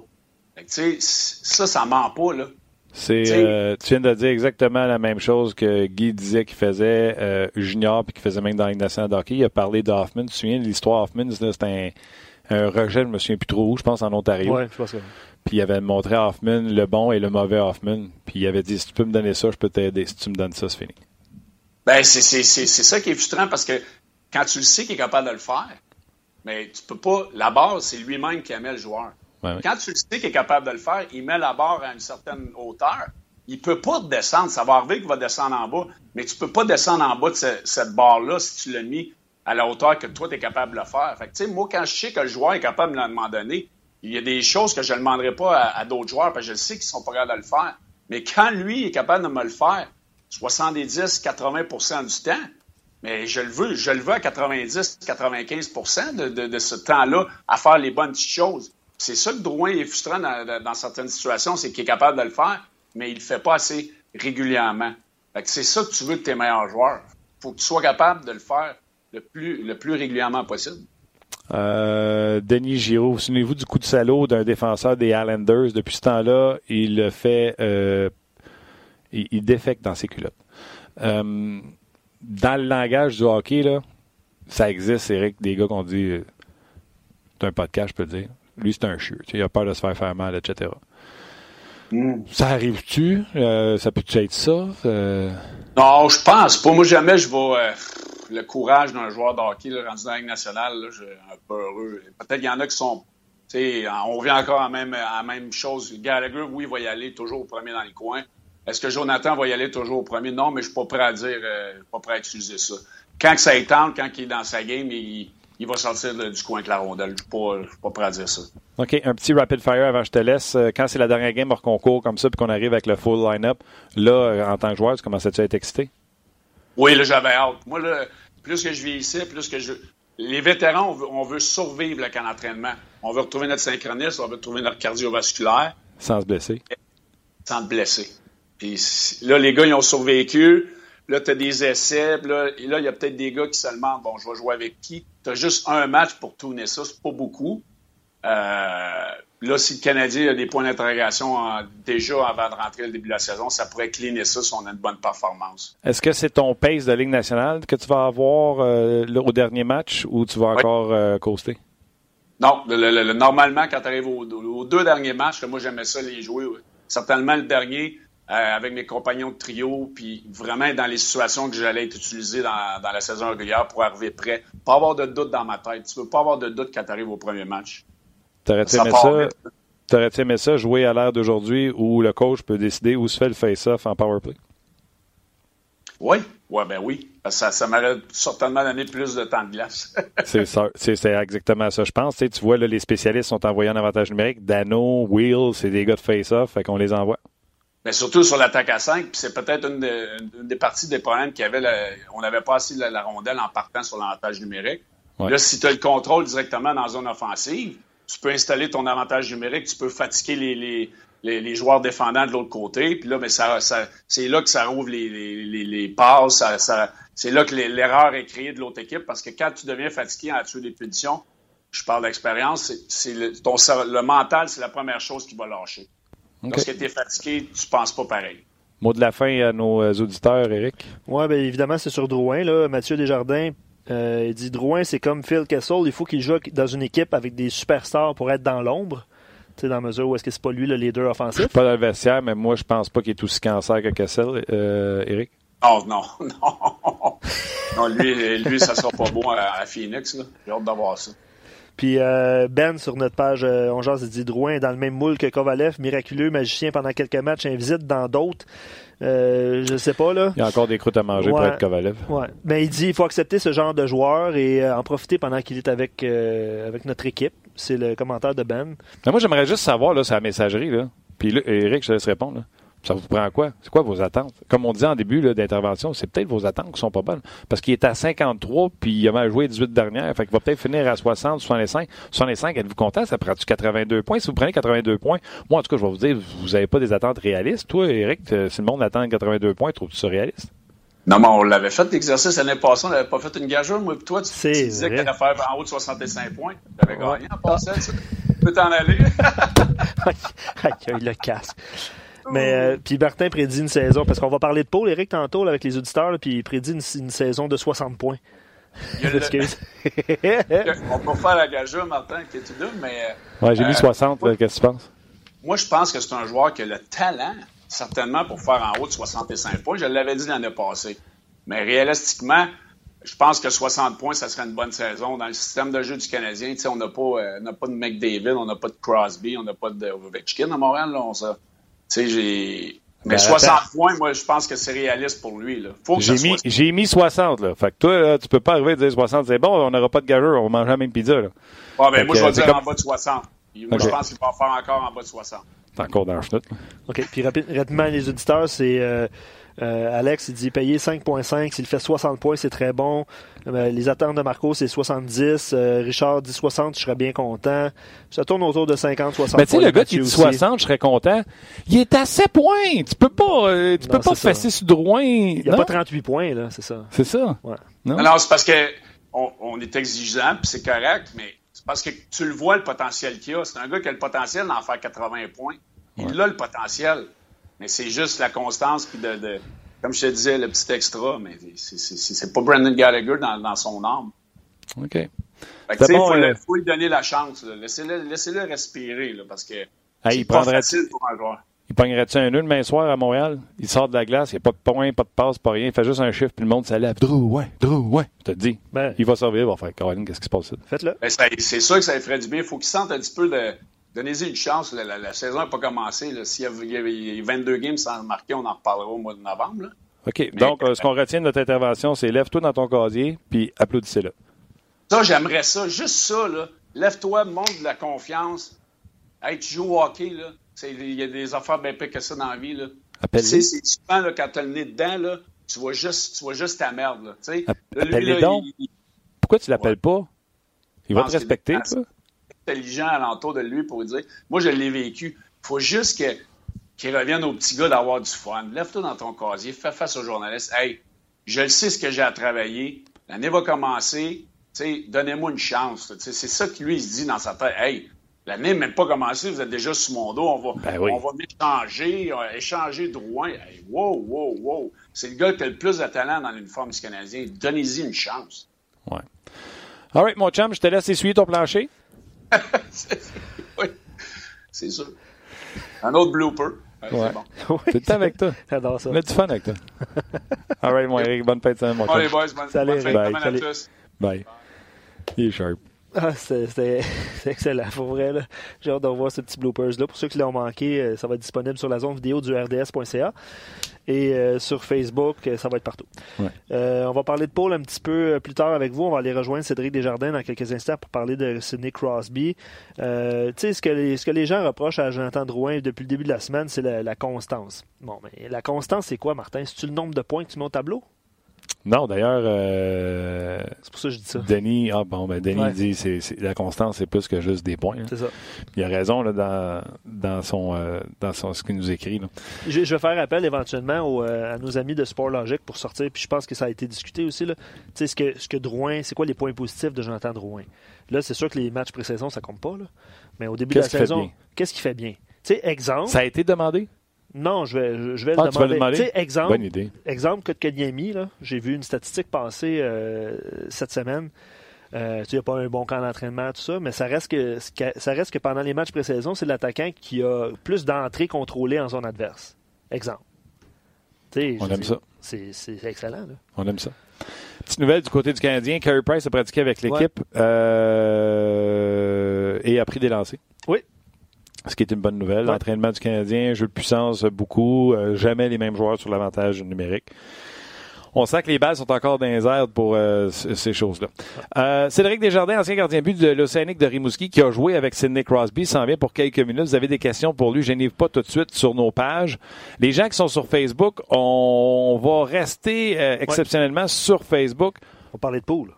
S3: Tu sais, ça, ça ment pas, là.
S1: C'est, euh, tu viens de dire exactement la même chose que Guy disait qu'il faisait euh, junior puis qu'il faisait même dans la nationale de Il a parlé d'Hoffman. Tu te souviens de l'histoire? Hoffman? C'était un, rejet, je me souviens plus trop où, je pense en Ontario.
S2: Ouais, je pense que...
S1: Puis il avait montré à Hoffman le bon et le mauvais Hoffman. Puis il avait dit si tu peux me donner ça, je peux t'aider. Si tu me donnes ça, c'est fini.
S3: Ben, c'est ça qui est frustrant parce que quand tu le sais qu'il est capable de le faire, mais tu peux pas. La barre, c'est lui-même qui met le joueur. Quand tu le sais qu'il est capable de le faire, il met la barre à une certaine hauteur. Il peut pas descendre. Ça va arriver qu'il va descendre en bas, mais tu peux pas descendre en bas de cette barre-là si tu l'as mis à la hauteur que toi, tu es capable de le faire. Fait que, moi, quand je sais que le joueur est capable de me demander, il y a des choses que je ne demanderai pas à, d'autres joueurs parce que je sais qu'ils sont pas capables de le faire. Mais quand lui est capable de me le faire, 70-80% du temps. Mais je le veux, je le veux à 90-95 de, de, ce temps-là à faire les bonnes petites choses. C'est ça que Drouin est frustrant dans, certaines situations, c'est qu'il est capable de le faire, mais il ne le fait pas assez régulièrement. C'est ça que tu veux de tes meilleurs joueurs. Il faut que tu sois capable de le faire le plus, régulièrement possible.
S1: Euh, Denis Giraud, souvenez-vous du coup de salaud d'un défenseur des Islanders? Depuis ce temps-là, il le fait euh, il, défecte dans ses culottes. Euh, dans le langage du hockey, là, ça existe, Eric, des gars qui ont dit euh, c'est un podcast, je peux le dire. Lui, c'est un chieux. Il a peur de se faire faire mal, etc. Hmm. Ça arrive-tu? Euh, ça peut-tu être ça?
S3: Non, je pense pas. Moi, jamais je vais. le courage d'un joueur de hockey rendu dans la Ligue nationale, là, je suis un peu heureux. Peut-être qu'il y en a qui sont. On revient encore à la même, à la même chose. Gallagher, oui, il va y aller toujours au premier dans les coins. Est-ce que Jonathan va y aller toujours au premier? Non, mais je suis pas prêt à dire, euh, pas prêt à utiliser ça. Quand ça étend, quand il est dans sa game, il, il va sortir du coin avec la rondelle. Je ne suis pas prêt à dire ça.
S1: OK, un petit rapid fire avant que je te laisse. Euh, quand c'est la dernière game hors concours comme ça, puis qu'on arrive avec le full line-up, là, euh, en tant que joueur, tu commençais-tu à être excité?
S3: Oui, là, j'avais hâte. Moi, là, plus que je vis ici, plus que je. Les vétérans, on veut, survivre le camp d'entraînement. On veut retrouver notre synchronisme, on veut retrouver notre cardiovasculaire.
S1: Sans se blesser.
S3: Sans se blesser. Puis là, les gars, ils ont survécu. Là, tu as des essais. là, il y a peut-être des gars qui se demandent bon, je vais jouer avec qui? Tu as juste un match pour tourner ça, c'est pas beaucoup. Euh, là, si le Canadien a des points d'interrogation déjà avant de rentrer le début de la saison, ça pourrait cleaner ça si on a une bonne performance.
S1: Est-ce que c'est ton pace de Ligue nationale que tu vas avoir euh, au dernier match ou tu vas encore euh, coaster?
S3: Non, normalement, quand tu arrives aux, aux, deux derniers matchs, moi j'aimais ça les jouer. Certainement le dernier, euh, avec mes compagnons de trio, puis vraiment dans les situations que j'allais être utilisé dans, la saison régulière pour arriver prêt. Pas avoir de doute dans ma tête. Tu veux pas avoir de doute quand tu arrives au premier match.
S1: T'aurais-tu aimé ça? T'aurais aimé ça jouer à l'ère d'aujourd'hui où le coach peut décider où se fait le face-off en power play?
S3: Oui, ouais, ben oui. Ça, ça m'aurait certainement donné plus de temps de glace.
S1: c'est ça, c'est exactement ça, je pense. Tu, vois, là, les spécialistes sont envoyés en avantage numérique. Dano, Wheel, c'est des gars de face-off, fait qu'on les envoie.
S3: Mais surtout sur l'attaque à 5, puis c'est peut-être une, des parties des problèmes qu'il y avait. on n'avait pas assez la, rondelle en partant sur l'avantage numérique. Là, si tu as le contrôle directement dans la zone offensive, tu peux installer ton avantage numérique, tu peux fatiguer les, les, joueurs défendants de l'autre côté. Puis là, mais ça, c'est là que ça rouvre les, les passes. c'est là que l'erreur est créée de l'autre équipe parce que quand tu deviens fatigué en tuer des punitions, je parle d'expérience, c'est, le, le mental, c'est la première chose qui va lâcher. Parce que tu es fatigué, tu penses pas pareil.
S1: Mot de la fin à nos euh, auditeurs, Eric.
S2: Oui, bien évidemment, c'est sur Drouin. Là. Mathieu Desjardins, euh, il dit Drouin, c'est comme Phil Kessel, il faut qu'il joue dans une équipe avec des superstars pour être dans l'ombre. Tu sais, dans la mesure où est-ce que c'est pas lui le leader offensif. Je
S1: suis pas dans le vestiaire, mais moi, je pense pas qu'il est aussi cancer que Kessel, euh, Eric.
S3: Oh non, non. non, lui, lui ça sera pas bon à, Phoenix. J'ai hâte d'avoir ça.
S2: Puis euh, Ben, sur notre page, euh, on jase dit Drouin dans le même moule que Kovalev, miraculeux, magicien pendant quelques matchs, invisite dans d'autres. Euh, je sais pas, là.
S1: Il y a encore des croûtes à manger pour être Kovalev.
S2: Ouais. Mais il dit il faut accepter ce genre de joueur et euh, en profiter pendant qu'il est avec, avec notre équipe. C'est le commentaire de Ben.
S1: Mais moi, j'aimerais juste savoir, là, c'est la messagerie, là. Puis là, Eric, je te laisse répondre. Là. Ça vous prend quoi? C'est quoi vos attentes? Comme on disait en début d'intervention, c'est peut-être vos attentes qui sont pas bonnes. Parce qu'il est à 53, puis il a mal joué 18 dernières. Fait qu'il va peut-être finir à 60, 65. 65, êtes-vous content? Ça prend-tu 82 points? Si vous prenez 82 points, moi, en tout cas, je vais vous dire, vous n'avez pas des attentes réalistes. Toi, Eric, si le monde attend 82 points, trouves-tu ça réaliste?
S3: Non, mais on l'avait fait l'exercice l'année passée, on n'avait pas fait une gageure. Moi, toi, tu, tu disais que tu allais faire en haut de 65 points. Tu avais gagné en passant, tu peux t'en aller.
S2: il le casque. Mais euh, puis Martin prédit une saison, parce qu'on va parler de Paul, Eric, tantôt, avec les auditeurs, puis il prédit une, saison de 60 points.
S3: on peut faire la gageure, Martin, qui est tout deux, mais.
S1: Ouais, j'ai mis 60, euh, qu'est-ce que tu penses?
S3: Moi, je pense que c'est un joueur qui a le talent, certainement, pour faire en haut de 65 points. Je l'avais dit l'année passée. Mais réalistiquement, je pense que 60 points, ça serait une bonne saison. Dans le système de jeu du Canadien, on n'a pas, euh, pas de McDavid, on n'a pas de Crosby, on n'a pas de Ovechkin à Montréal. Là, on, ça, sais, j'ai. Mais 60 ben, points, moi, je pense que c'est réaliste pour lui. Là.
S1: j'ai, mis, j'ai mis 60. Là. Fait que toi, là, tu peux pas arriver à dire 60, c'est bon, on n'aura pas de gageur, on va manger la même pizza. Là.
S3: Ah, ben, moi, je vais dire en bas de 60. Moi, je pense qu'il va en faire encore en bas de 60.
S1: C'est encore dans le chenoute.
S2: OK. Puis rapidement, les auditeurs, c'est. Euh, euh, Alex, il dit payer 5.5. S'il fait 60 points, c'est très bon. Euh, les attentes de Marco, c'est 70. Euh, Richard dit 60, je serais bien content. Ça tourne autour de 50, 60
S1: Mais tu sais, le gars qui dit 60, je serais content. Il est à 7 points. Tu peux pas, tu peux pas fesser sur Drouin. Il
S2: n'y a pas 38 points, là, c'est ça.
S1: C'est ça.
S3: Ouais. Non, non c'est parce que on, est exigeant, puis c'est correct, mais c'est parce que tu le vois, le potentiel qu'il a. C'est un gars qui a le potentiel d'en faire 80 points. Il a le potentiel. Mais c'est juste la constance qui de, comme je te disais, le petit extra, mais c'est pas Brandon Gallagher dans, son âme.
S1: OK. il
S3: euh, faut, lui donner la chance. Laissez-le respirer, là, parce que
S1: c'est pas
S3: facile pour un joueur.
S1: Il pognerait-tu un nœud demain soir à Montréal? Il sort de la glace, il n'y a pas de point, pas de passe, pas rien. Il fait juste un chiffre, puis le monde s'élève. Drew, ouais, Drew, ouais. Je te dis. Ben, il va servir, il va faire Caroline, qu'est-ce qui se passe là?
S2: Faites-le.
S3: Ben, c'est sûr que ça lui ferait du bien. Il faut qu'il sente un petit peu de. Donnez-y une chance. La, saison n'a pas commencé. S'il y, a 22 games sans marquer, on en reparlera au mois de novembre.
S1: OK. Donc, euh, ce qu'on retient de notre intervention, c'est lève-toi dans ton casier, puis applaudissez-le.
S3: Ça, j'aimerais ça. Juste ça, là. Lève-toi, montre de la confiance. Hey, tu joues au hockey, là. Il y a des affaires bien pires que ça dans la vie. Là. C'est souvent là, quand tu as le nez dedans, là, tu, vois juste, tu vois juste ta merde. Là,
S1: Appelle-les donc. Pourquoi tu l'appelles pas? Il va te respecter, toi.
S3: Intelligent alentour de lui pour dire Moi, je l'ai vécu. Il faut juste qu'il revienne au petit gars d'avoir du fun. Lève-toi dans ton casier, fais face aux journalistes. Hey, je sais ce que j'ai à travailler. L'année va commencer. Donnez-moi une chance. C'est ça que lui, il se dit dans sa tête. Hey, L'année n'est même pas commencé, vous êtes déjà sous mon dos. On va, ben on va échanger, échanger Drouin. wow, wow, wow. C'est le gars qui a le plus de talent dans l'uniforme du Canadien. Donnez-y une chance.
S1: Ouais. All right, mon chum, je te laisse essuyer ton plancher.
S3: oui, c'est sûr. Un autre blooper.
S1: Ouais. Bon. Tout le temps avec toi.
S2: J'adore ça.
S1: On a du fun avec toi. All right, mon Eric, bonne fête de semaine, mon chum.
S3: Allez, boys, bonne,
S1: Salut,
S3: bonne fête
S1: bye.
S3: à tous.
S1: Bye. Il est sharp.
S2: Ah, c'est excellent. Pour vrai, j'ai hâte de revoir ce petit bloopers-là. Pour ceux qui l'ont manqué, euh, ça va être disponible sur la zone vidéo du RDS.ca. Et euh, sur Facebook, euh, ça va être partout. on va parler de Paul un petit peu plus tard avec vous. On va aller rejoindre Cédric Desjardins dans quelques instants pour parler de Sidney Crosby. tu sais, ce que, les, ce que les gens reprochent à Jonathan Drouin depuis le début de la semaine, c'est la, la, constance. Bon, mais la constance, c'est quoi, Martin? C'est-tu le nombre de points que tu mets au tableau?
S1: Non, d'ailleurs, euh,
S2: c'est pour ça que je dis ça.
S1: Denis, ah bon, ben Denis dit c'est, la constance, c'est plus que juste des points. Hein.
S2: C'est ça.
S1: Il a raison là, dans, dans son euh, dans son ce qu'il nous écrit.
S2: Je, vais faire appel éventuellement euh, à nos amis de Sport Logique pour sortir. Puis je pense que ça a été discuté aussi là. Tu sais ce que ce que Drouin, c'est quoi les points positifs de Jonathan Drouin? Là, c'est sûr que les matchs pré-saison ça compte pas là. Mais au début de la saison, qu'est-ce qu'il fait bien? Tu sais, exemple.
S1: Ça a été demandé?
S2: Non, je vais, je vais
S1: ah,
S2: le demander?
S1: Tu vas
S2: exemple,
S1: Bonne idée.
S2: Exemple, Kotkaniemi, là, j'ai vu une statistique passer euh, cette semaine. Euh, il n'y a pas un bon camp d'entraînement, tout ça, mais ça reste que, ça reste que pendant les matchs pré-saison, c'est l'attaquant qui a plus d'entrées contrôlées en zone adverse. Exemple.
S1: On aime ça.
S2: C'est excellent. Là.
S1: On aime ça. Petite nouvelle du côté du Canadien, Carey Price a pratiqué avec l'équipe euh, et a pris des lancers.
S2: Oui,
S1: ce qui est une bonne nouvelle. L'entraînement du Canadien, jeu de puissance, beaucoup. Euh, jamais les mêmes joueurs sur l'avantage numérique. On sent que les balles sont encore dans les airs pour euh, ces choses-là. Euh, Cédric Desjardins, ancien gardien but de l'Océanique de Rimouski, qui a joué avec Sidney Crosby, s'en vient pour quelques minutes. Vous avez des questions pour lui, je n'y pas tout de suite sur nos pages. Les gens qui sont sur Facebook, on va rester exceptionnellement sur Facebook.
S2: On parler de poule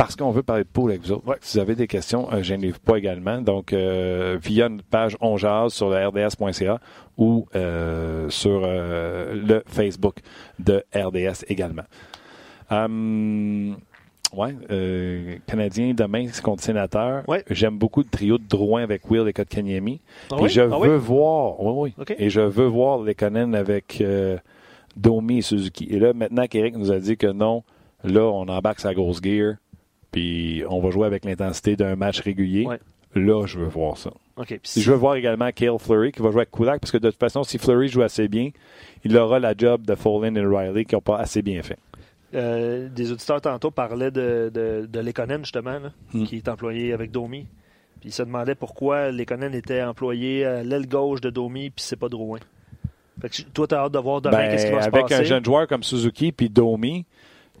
S1: parce qu'on veut parler de poule avec vous autres. Si vous avez des questions, euh, je n'ai pas également. Donc, euh, via notre page On sur le rds.ca ou euh, sur le Facebook de RDS également. Hum, ouais, Canadien demain, c'est contre Sénateur. J'aime beaucoup le trio de Drouin avec Will et Kotkaniemi.
S2: Ah
S1: et je
S2: ah
S1: veux voir, oui, oui. Et je veux voir les Conan avec Domi et Suzuki. Et là, maintenant qu'Éric nous a dit que non, là, on embarque sa grosse gear puis on va jouer avec l'intensité d'un match régulier. Là, je veux voir ça. Je veux voir également Kale Fleury qui va jouer avec Kulak parce que de toute façon, si Fleury joue assez bien, il aura la job de Follen et Riley qui n'ont pas assez bien fait.
S2: Euh, des auditeurs tantôt parlaient de, de, de Lekonen, justement, hmm. qui est employé avec Domi. Puis ils se demandaient pourquoi Lekonen était employé à l'aile gauche de Domi, puis c'est pas Drouin. Fait que toi, tu as hâte de voir demain
S1: ben,
S2: qu'est-ce qui va
S1: se
S2: passer.
S1: Avec un jeune joueur comme Suzuki puis Domi,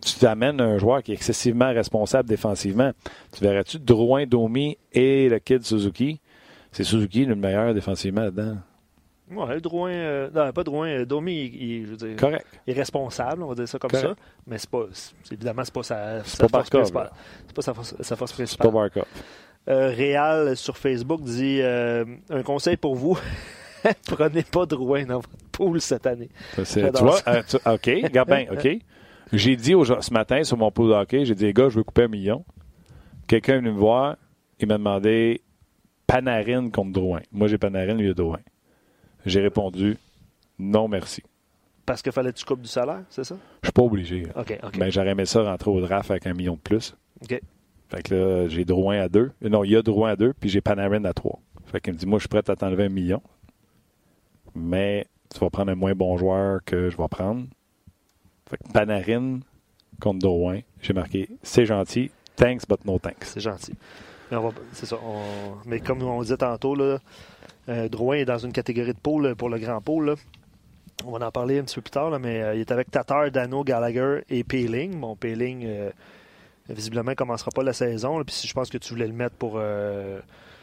S1: tu t'amènes un joueur qui est excessivement responsable défensivement. Tu verrais-tu Drouin, Domi et le kid Suzuki? C'est Suzuki le meilleur défensivement là-dedans.
S2: Ouais, Drouin, euh, non, pas Drouin, euh, Domi, il, je veux dire,
S1: Correct.
S2: il est responsable, on va dire ça comme ça, mais c'est pas, évidemment, c'est pas sa,
S1: sa
S2: pas
S1: force principale.
S2: C'est pas sa force, sa force principale.
S1: C'est pas Barkov.
S2: Euh, Réal sur Facebook dit euh, un conseil pour vous. Prenez pas Drouin dans votre pool cette année.
S1: tu vois, OK, bien, OK. J'ai dit ce matin sur mon pool de hockey, j'ai dit, les gars, je veux couper un million. Quelqu'un est venu me voir, il m'a demandé Panarin contre Drouin. Moi, j'ai Panarin, lui, il a Drouin. J'ai répondu, non, merci.
S2: Parce que fallait que tu coupes du salaire, c'est ça?
S1: Je suis pas obligé.
S2: OK, OK.
S1: Mais j'aurais aimé ça rentrer au draft avec un million de plus.
S2: OK.
S1: Fait que là, j'ai Drouin à deux. Non, il y a Drouin à deux, puis j'ai Panarin à trois. Fait qu'il me dit, moi, je suis prêt à t'enlever un million. mais tu vas prendre un moins bon joueur que je vais prendre. Fait que Panarin contre Drouin, j'ai marqué c'est gentil, thanks but no thanks.
S2: C'est gentil. C'est ça. Mais comme on disait tantôt, là, euh, Drouin est dans une catégorie de pôle pour le grand pôle. On va en parler un petit peu plus tard, mais euh, il est avec Tatar, Dano, Gallagher et Peeling. Bon, Peeling, euh, visiblement, ne commencera pas la saison. Puis je pense que tu voulais le mettre pour.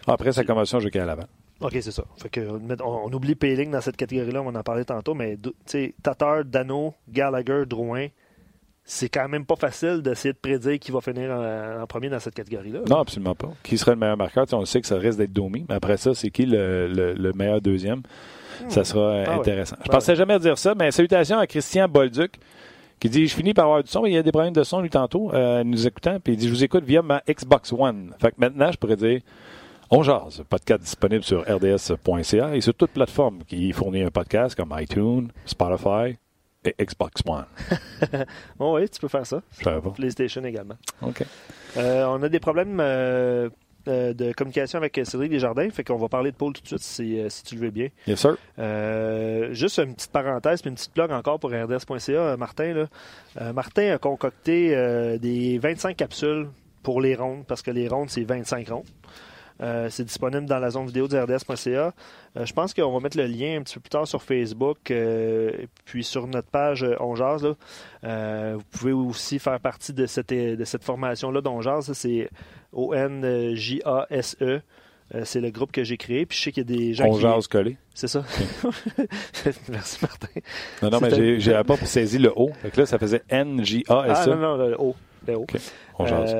S1: Après sa convention, je à l'avant.
S2: OK, c'est ça. Fait que, on, oublie Peeling dans cette catégorie-là, on en parlait tantôt, mais Tatar, Dano, Gallagher, Drouin, c'est quand même pas facile d'essayer de prédire qui va finir en, premier dans cette catégorie-là.
S1: Non, absolument pas. Qui serait le meilleur marqueur? on sait que ça risque d'être Domi, mais après ça, c'est qui le, meilleur deuxième? Hmm. Ça sera ah intéressant. Je Je pensais jamais dire ça, mais salutations à Christian Bolduc qui dit Je finis par avoir du son, mais il y a des problèmes de son lui tantôt, euh, nous écoutant, puis il dit Je vous écoute via ma Xbox One. Fait que maintenant, je pourrais dire on jase, podcast disponible sur rds.ca et sur toute plateforme qui fournit un podcast comme iTunes, Spotify et Xbox One.
S2: oui, tu peux faire ça.
S1: Je savais pas.
S2: PlayStation également.
S1: OK.
S2: Euh, on a des problèmes euh, euh, de communication avec Cédric Desjardins, fait qu'on va parler de Paul tout de suite si, si tu le veux bien.
S1: Yes, sir.
S2: juste une petite parenthèse, puis une petite blog encore pour rds.ca, Martin. Là. Martin a concocté des 25 capsules pour les rondes, parce que les rondes, c'est 25 rondes. Euh, c'est disponible dans la zone vidéo du RDS.ca. Euh, je pense qu'on va mettre le lien un petit peu plus tard sur Facebook, euh, puis sur notre page On vous pouvez aussi faire partie de cette, de cette formation-là d'On C'est O-N-J-A-S-E. c'est le groupe que j'ai créé. Puis je sais qu'il y a des gens
S1: On jase collé.
S2: C'est ça. Merci, Martin.
S1: Non, non, mais j'ai pas saisi le O. Fait là, ça faisait N-J-A-S-E.
S2: Ah, non, non, le O. Le o.
S1: On jase.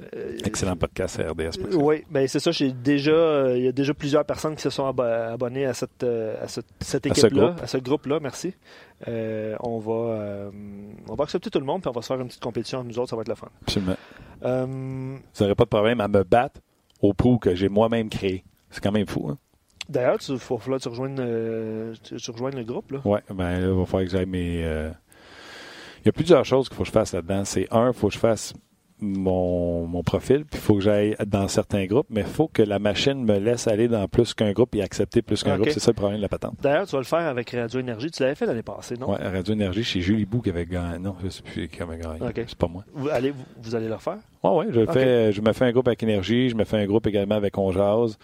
S1: Euh, Excellent podcast à RDS.
S2: Oui, ben c'est ça. J'ai déjà, euh, il y a déjà plusieurs personnes qui se sont abonnées à cette, euh, à cette, équipe-là, à ce groupe-là. merci. on va, on va accepter tout le monde, puis on va se faire une petite compétition nous autres. Ça va être la fun.
S1: Absolument. Vous n'aurez pas de problème à me battre au pool que j'ai moi-même créé. C'est quand même fou. Hein?
S2: D'ailleurs, il faut que tu rejoignes, tu, le groupe.
S1: Oui, ben il va falloir que j'aille mes. Il y a plusieurs choses qu'il faut que je fasse là-dedans. C'est un, il faut que je fasse mon, mon profil, puis il faut que j'aille dans certains groupes, mais il faut que la machine me laisse aller dans plus qu'un groupe et accepter plus qu'un groupe. C'est ça le problème de la patente.
S2: D'ailleurs, tu vas le faire avec Radio Énergie. Tu l'avais fait l'année passée, non?
S1: Oui, Radio Énergie, c'est Julie Bou qui avait gagné. Non, je ne sais plus qui avait gagné. C'est pas moi.
S2: Vous allez, vous, allez le refaire?
S1: Oui, oui. Je, fais, je me fais un groupe avec Énergie, je me fais un groupe également avec On Puis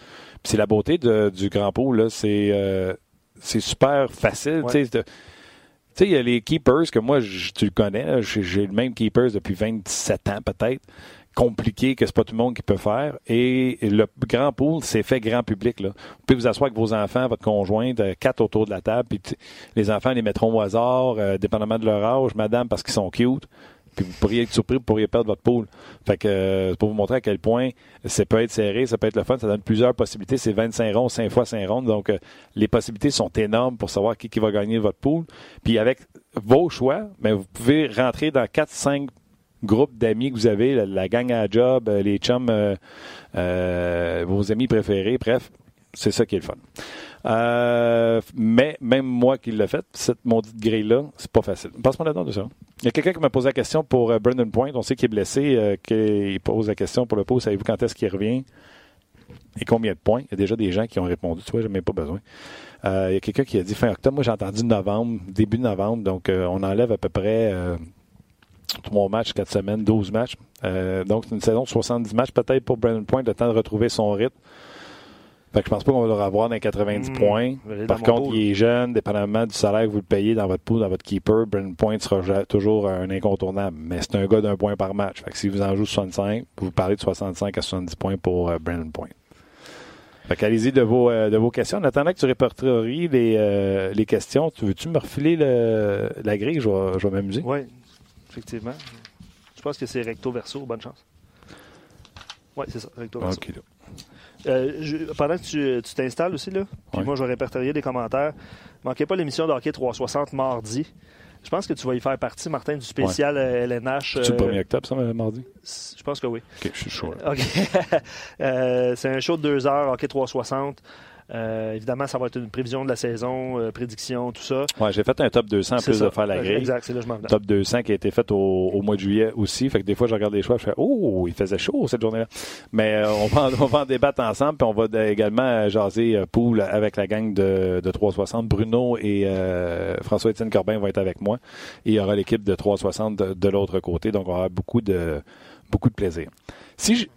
S1: c'est la beauté de, du Grand Pot, là, c'est, euh, c'est super facile. tu sais tu sais, il y a les keepers que moi, tu le connais, j'ai le même keepers depuis 27 ans peut-être compliqué que c'est pas tout le monde qui peut faire. Et le grand pool, c'est fait grand public. Là. Vous pouvez vous asseoir avec vos enfants, votre conjointe, euh, quatre autour de la table, puis les enfants les mettront au hasard, euh, dépendamment de leur âge, madame, parce qu'ils sont cute. Puis vous pourriez être surpris, vous pourriez perdre votre pool. Fait que euh, pour vous montrer à quel point ça peut être serré, ça peut être le fun, ça donne plusieurs possibilités. C'est 25 ronds, 5 fois 5 rondes. Donc les possibilités sont énormes pour savoir qui, qui va gagner votre pool. Puis avec vos choix, mais vous pouvez rentrer dans 4, 5 groupe d'amis que vous avez, la, gang à job, euh, les chums, euh, euh, vos amis préférés, bref, c'est ça qui est le fun. mais même moi qui l'ai fait, cette maudite grille-là, c'est pas facile. Passe-moi temps de ça. Il y a quelqu'un qui m'a posé la question pour Brendan Point. On sait qu'il est blessé, qu'il pose la question pour le pot. Savez-vous quand est-ce qu'il revient? Et combien de points? Il y a déjà des gens qui ont répondu. Tu vois, j'ai même pas besoin. il y a quelqu'un qui a dit fin octobre. Moi, j'ai entendu novembre, début novembre. Donc, on enlève à peu près Trois matchs, quatre semaines, 12 matchs. Euh, donc, c'est une saison de 70 matchs peut-être pour Brandon Point, le temps de retrouver son rythme. Fait que je pense pas qu'on va le revoir dans les 90 hmm. points. Par contre, il est jeune, dépendamment du salaire que vous le payez dans votre pool, dans votre keeper, Brandon Point sera toujours un incontournable. Mais c'est un gars d'un point par match. Fait que si vous en jouez 65, vous parlez de 65 à 70 points pour euh, Brandon Point. Fait qu'allez-y de vos, euh, de vos questions. En attendant que tu répertories les, les questions, tu veux-tu me refiler le, la grille? Je vais, je vais m'amuser.
S2: Oui, effectivement. Je pense que c'est recto verso. Bonne chance. Oui, c'est ça, recto verso. Euh, pendant que tu t'installes aussi, là, puis moi je vais répertorier des commentaires. Manquez pas l'émission de hockey 360 mardi. Je pense que tu vas y faire partie, Martin, du spécial LNH.
S1: C'est le 1er octobre, ça, mardi?
S2: Je pense que oui.
S1: OK, je suis chaud.
S2: OK. Euh, c'est un show de deux heures, hockey 360. Euh, évidemment, ça va être une prévision de la saison, euh, prédiction, tout ça.
S1: Ouais, j'ai fait un top 200 en plus de faire la grille.
S2: Exact, c'est là je m'en
S1: Top 200 qui a été fait au, mois de juillet aussi. Fait que des fois, je regarde les choix, je fais Oh, il faisait chaud cette journée-là. Mais euh, on, va, on va en débattre ensemble, puis on va également jaser pool avec la gang de, de 360. Bruno et François-Étienne Corbin vont être avec moi. Et il y aura l'équipe de 360 de, de l'autre côté. Donc, on aura beaucoup de beaucoup de plaisir. Si je,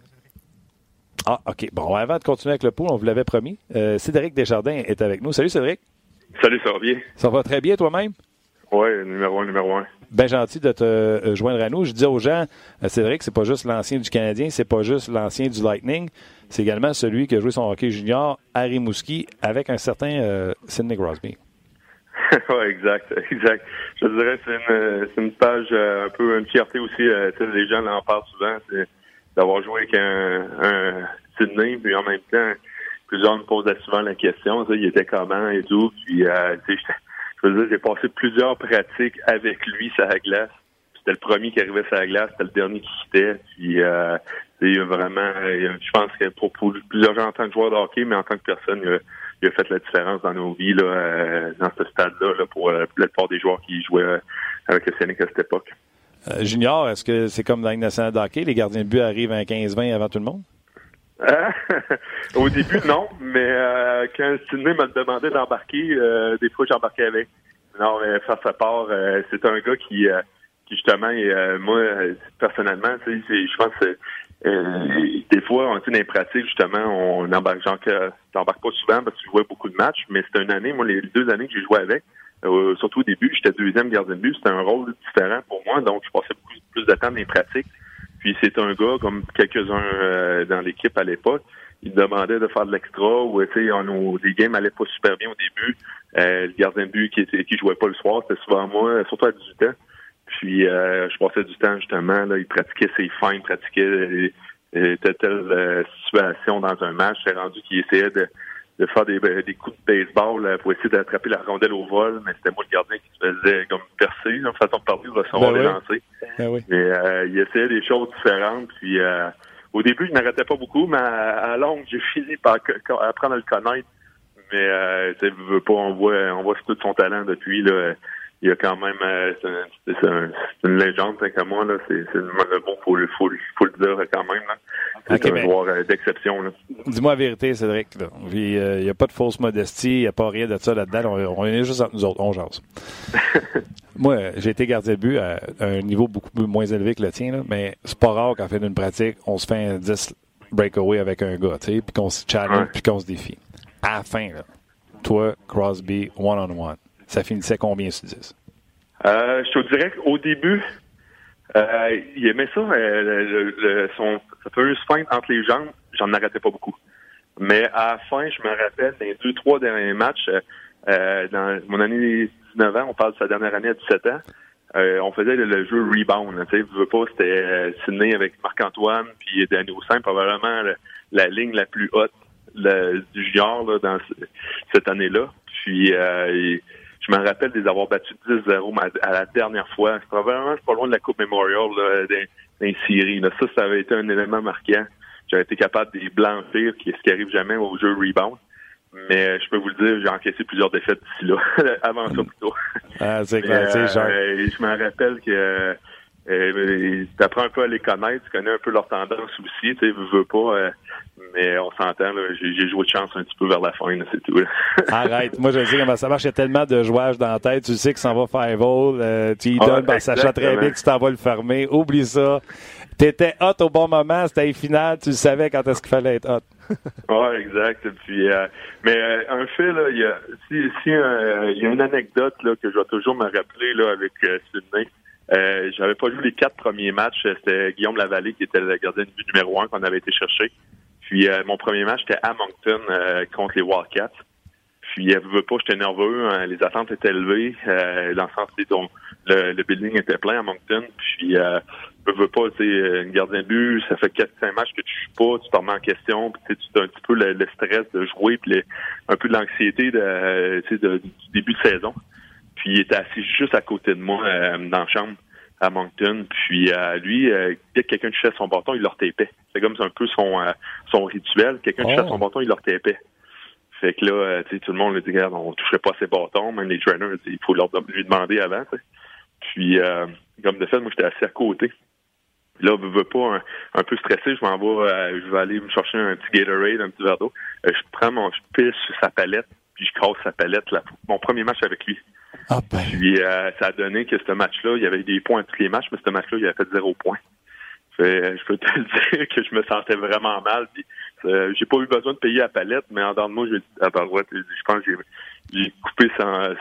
S1: ah, OK. Bon, avant de continuer avec le pool, on vous l'avait promis. Euh, Cédric Desjardins est avec nous. Salut, Cédric.
S4: Salut, ça va bien?
S1: Ça va très bien, toi-même?
S4: Oui, numéro un, numéro un.
S1: Bien gentil de te euh, joindre à nous. Je dis aux gens, euh, Cédric, c'est pas juste l'ancien du Canadien, c'est pas juste l'ancien du Lightning, c'est également celui qui a joué son hockey junior à Rimouski avec un certain Sidney Crosby.
S4: oui, exact, exact. Je dirais que c'est une, page un peu une fierté aussi. les gens en parlent souvent. C'est d'avoir joué avec un, Sydney, puis en même temps, plusieurs me posaient souvent la question, il était comment et tout, puis euh, je veux dire, j'ai passé plusieurs pratiques avec lui sur la glace. C'était le premier qui arrivait sur la glace, c'était le dernier qui quittait, puis euh, il a vraiment, je pense que pour, plusieurs gens en tant que joueur de hockey, mais en tant que personne, il a, fait la différence dans nos vies là, euh, dans ce stade-là là, pour la plupart des joueurs qui jouaient avec le Sénégal à cette époque.
S1: Euh, junior, est-ce que c'est comme dans la nationale d'hockey, les gardiens de but arrivent à 15-20 avant tout le monde?
S4: Euh, au début, non, mais euh, quand Sidney m'a demandé d'embarquer, des fois j'embarquais avec. Non, mais ça, part. c'est un gars qui, qui justement, moi, personnellement, je pense que des fois, on les pratiques, justement, on embarque, genre, t'embarques pas souvent parce que tu jouais beaucoup de matchs, mais c'était une année, moi, les deux années que j'ai joué avec, euh, surtout au début, j'étais deuxième gardien de but. C'était un rôle différent pour moi, donc je passais beaucoup plus de temps dans les pratiques. Puis c'est un gars, comme quelques-uns euh, dans l'équipe à l'époque, il demandait de faire de l'extra ou sais, les games allaient pas super bien au début. Euh, le gardien de but qui qui jouait pas le soir, c'était souvent moi, surtout à 18 ans. Puis je passais du temps justement, là, il pratiquait ses fins, il pratiquait telle, telle situation dans un match. C'est rendu qu'il essayait de de faire des, ben, des coups de baseball euh, pour essayer d'attraper la rondelle au vol, mais c'était moi le gardien qui se faisait comme percer, en façon de parler, recevoir ben lancers. Ben oui. Mais euh, il essayait des choses différentes. Puis euh, au début, je n'arrêtais pas beaucoup, mais à, longue, j'ai fini par apprendre à le connaître. Mais euh, tu veux pas, on voit, on voit tout son talent depuis là il y a quand même euh, c'est un, une légende comme moi là. C'est le bon faut le faut, faut le dire quand même là. C'est un joueur euh, d'exception
S1: dis-moi la vérité Cédric là. il n'y a pas de fausse modestie il n'y a pas rien de ça là-dedans. On, on, est juste entre nous autres. On jase. Moi j'ai été gardien de but à, un niveau beaucoup moins élevé que le tien là, mais c'est pas rare qu'en fait d'une pratique on se fait un 10 breakaway avec un gars tu sais puis qu'on se challenge puis qu'on se défie. À la fin là. Toi Crosby one on one ça finissait combien sur 10?
S4: Euh, je te dirais qu'au début, euh, il aimait ça, euh, le, son, sa fameuse feinte entre les jambes, j'en arrêtais pas beaucoup. Mais à la fin, je me rappelle, dans les deux, trois derniers matchs, euh, dans mon année 19 ans, on parle de sa dernière année à 17 ans, on faisait le, jeu rebound. Tu sais, veux pas, c'était Sydney avec Marc-Antoine, puis Danny Simple, probablement la, ligne la plus haute du junior là, dans cette année-là. Puis je me rappelle des avoir battu 10-0 à la dernière fois. C'est probablement pas loin de la Coupe Memorial d'un série. Ça, ça avait été un élément marquant. J'avais été capable de les blanchir, ce qui arrive jamais au jeu rebound. Mais je peux vous le dire, j'ai encaissé plusieurs défaites d'ici là, avant ça plutôt.
S1: Ah, c'est clair, euh,
S4: Je me rappelle que euh, tu apprends un peu à les connaître, tu connais un peu leur tendance aussi, tu sais, veux pas. Euh, mais on s'entend, j'ai joué de chance un petit peu vers la fin, c'est tout.
S1: Arrête, moi je sais comment ça marche, il y a tellement de jouages dans la tête, tu sais que ça va faire vol, euh, tu y donnes, ah, sachant très bien que tu t'en vas le fermer, oublie ça. T'étais hot au bon moment, c'était final, tu savais quand est-ce qu'il fallait être hot.
S4: Oui, exact. Puis, euh, mais euh, un fait, là, il y a, si, si il y a une anecdote là, que je vais toujours me rappeler là, avec Sydney. Euh, J'avais pas joué les quatre premiers matchs. C'était Guillaume Lavallée qui était le gardien de but numéro un qu'on avait été chercher. Puis euh, mon premier match, c'était à Moncton euh, contre les Wildcats. Puis, elle veut pas, j'étais nerveux. Hein, les attentes étaient élevées. Euh, dans le sens, dont le, le, building était plein à Moncton. Puis, euh, veux pas, tu une gardien de but, ça fait 4-5 matchs que tu joues pas, tu te remets en question. Puis, tu as un petit peu le, stress de jouer, puis un peu de l'anxiété de, de, du début de saison. Puis, il était assis juste à côté de moi dans la chambre à Moncton. Puis euh, lui, euh, dès que quelqu'un touchait son bâton, il leur tapait. C'est comme un peu son euh, son rituel. Quelqu'un touchait oh. son bâton, il leur tapait. Fait que là, tu sais, tout le monde lui dit, regarde, on toucherait pas ses bâtons, même les trainers, il faut leur lui demander avant. Puis, comme de fait, moi, j'étais assis à côté. Là, je veux pas un, peu stressé, je m'en vais, je vais aller me chercher un petit Gatorade, un petit verre d'eau. je prends mon, je pisse sur sa palette, puis je casse sa palette. Là, mon premier match avec lui.
S1: Ah ben.
S4: Puis euh, ça a donné que ce match-là, il y avait des points à tous les matchs, mais ce match-là, il avait fait zéro point. Fait, je peux te dire que je me sentais vraiment mal. Puis, euh, j'ai pas eu besoin de payer la palette, mais en dedans de moi, j'ai à je pense que j'ai coupé son,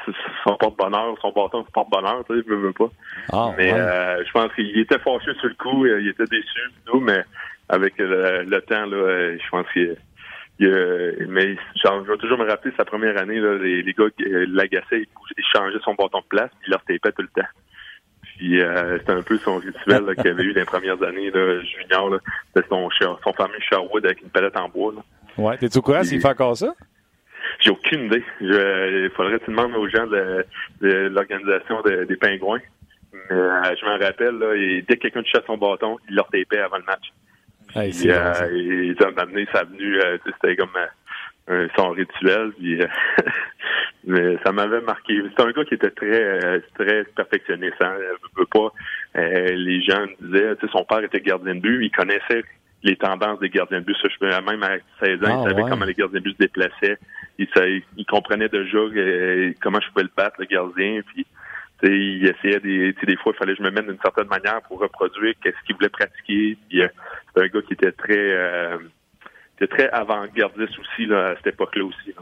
S4: son porte-bonheur, son bâton de porte-bonheur, tu sais, je veux pas.
S1: Ah,
S4: mais euh, je pense qu'il était fâché sur le coup, il était déçu, tout, mais avec le, temps, là, je pense qu'il mais genre, je vais toujours me rappeler sa première année, là, les, les gars euh, l'agaçaient, ils, changeaient son bâton de place, puis ils leur tapaient tout le temps. Puis euh, c'était un peu son rituel qu'il avait eu dans les premières années là, junior. C'était son, son fameux Sherwood avec une palette en bois. Là.
S1: Ouais, t'es-tu au courant s'il fait encore ça?
S4: J'ai aucune idée. il faudrait que tu demandes aux gens de, l'organisation des pingouins. Mais euh, je m'en rappelle, là, et dès que quelqu'un touchait son bâton, il leur tapait avant le match.
S1: Hey,
S4: puis, euh, et, ça amené, ça a venu, euh, c'était comme euh, un son rituel. Puis, mais ça m'avait marqué. C'est un gars qui était très très perfectionniste. Hein. Je veux pas. les gens me disaient, son père était gardien de but, il connaissait les tendances des gardiens de but. Ça, je, même à 16 ans, il ah, savait comment les gardiens de but se déplaçaient. Il, savait, il comprenait déjà comment je pouvais le battre, le gardien. Puis il essayait des, des fois, il fallait que je me mette d'une certaine manière pour reproduire qu'est-ce qu'il voulait pratiquer. Puis, euh, c'est un gars qui était très, euh, très avant-gardiste aussi là, à cette époque-là aussi.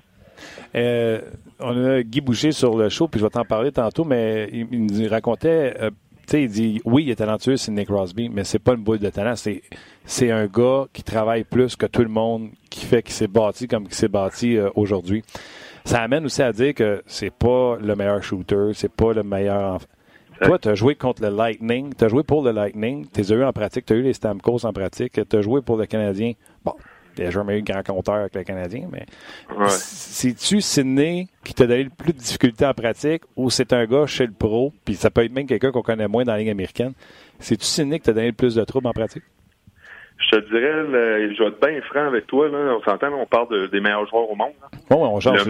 S1: Euh, on a Guy Boucher sur le show, puis je vais t'en parler tantôt, mais il, nous racontait, tu sais, il dit, oui, il est talentueux, c'est Nick Crosby, mais c'est pas une boule de talent, c'est, c'est un gars qui travaille plus que tout le monde, qui fait qu'il s'est bâti comme il s'est bâti aujourd'hui ça amène aussi à dire que c'est pas le meilleur shooter, c'est pas le meilleur. Toi, tu as joué contre le Lightning, tu as joué pour le Lightning, tu as eu en pratique, tu as eu les Stamkos en pratique, tu as joué pour le Canadien. Bon, il a jamais eu grand compteur avec le Canadien, mais c'est-tu Sidney qui t'a donné le plus de difficultés en pratique ou c'est un gars chez le pro, puis ça peut être même quelqu'un qu'on connaît moins dans la Ligue américaine? C'est-tu Sidney qui t'a donné le plus de troubles en pratique?
S4: Je te dirais, je vais être bien franc avec toi. Là. On s'entend, on parle des meilleurs joueurs au monde.
S1: Bon, on change.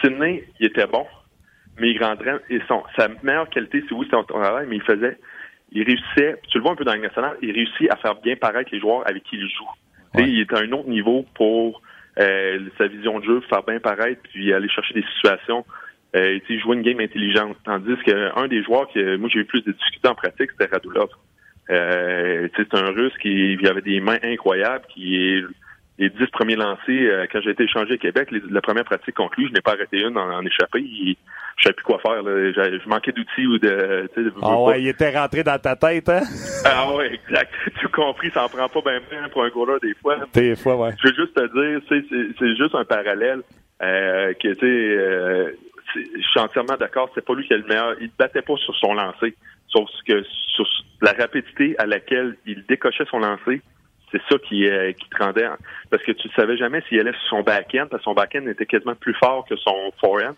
S4: Sidney, il était bon, mais il rentrait. Et son, sa meilleure qualité, c'est oui, c'était son travail, mais il faisait, il réussissait, tu le vois un peu dans le national, il réussit à faire bien paraître les joueurs avec qui il joue. Il est à un autre niveau pour euh, sa vision de jeu, faire bien paraître, puis aller chercher des situations. Euh, jouer une game intelligente. Tandis qu'un des joueurs que moi j'ai eu plus de difficultés en pratique, c'était Radulov. Euh, c'est un Russe qui avait des mains incroyables, qui est les dix premiers lancés, euh, quand j'ai été échangé à Québec, la première pratique conclue, je n'ai pas arrêté une en, en échappé. Je je savais plus quoi faire. Je, manquais d'outils ou de.
S1: ah ouais, il était rentré dans ta tête, hein?
S4: Ah ouais, exact. Tout compris, ça en prend pas bien bien pour un goaler des fois.
S1: Des fois, ouais.
S4: Je veux juste te dire, c'est juste un parallèle euh, que tu euh, je suis entièrement d'accord, c'est pas lui qui est le meilleur. Il ne battait pas sur son lancer. Sauf que sur la rapidité à laquelle il décochait son lancer, c'est ça qui, euh, qui te rendait. Parce que tu ne savais jamais s'il allait sur son back-end, parce que son back-end était quasiment plus fort que son forehand.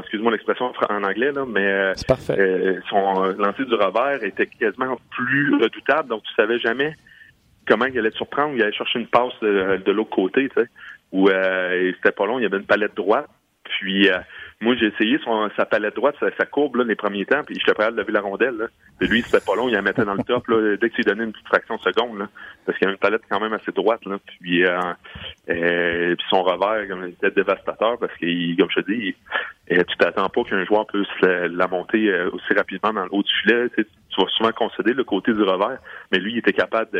S4: Excuse-moi l'expression en anglais, là, mais euh, euh, son lancer du revers était quasiment plus redoutable, donc tu savais jamais comment il allait te surprendre, il allait chercher une passe de, l'autre côté, tu sais, où c'était pas long, il y avait une palette droite, puis moi, j'ai essayé son, sa palette droite, sa, courbe, là, les premiers temps, puis j'étais prêt de lever la rondelle. Là. lui, c'était pas long, il la mettait dans le top là, dès qu'il donnait une petite fraction de seconde. Là, parce qu'il avait une palette quand même assez droite. Là, puis, euh, euh, son revers, comme, il était dévastateur parce qu'il, comme je te dis, il, tu t'attends pas qu'un joueur puisse la, monter euh, aussi rapidement dans le haut du filet. Tu, vas souvent concéder le côté du revers, mais lui, il était capable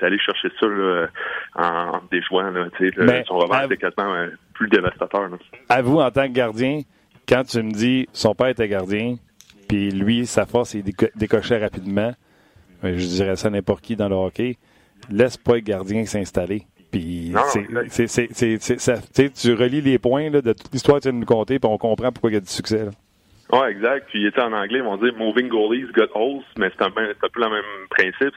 S4: d'aller chercher ça là, en, déjouant. Là, là, son revers était quasiment plus dévastateur.
S1: À vous, en tant que gardien, quand tu me dis son père était gardien, puis lui, sa force, il décochait rapidement, ben, je dirais ça n'importe qui dans le hockey, laisse pas le gardien s'installer. Puis tu relis les points là, de toute l'histoire que tu viens de nous conter, puis on comprend pourquoi il y a du succès. Là.
S4: Oui, exact. Puis il était en anglais, ils vont dire moving goalies got holes, mais c'est un, peu le même principe.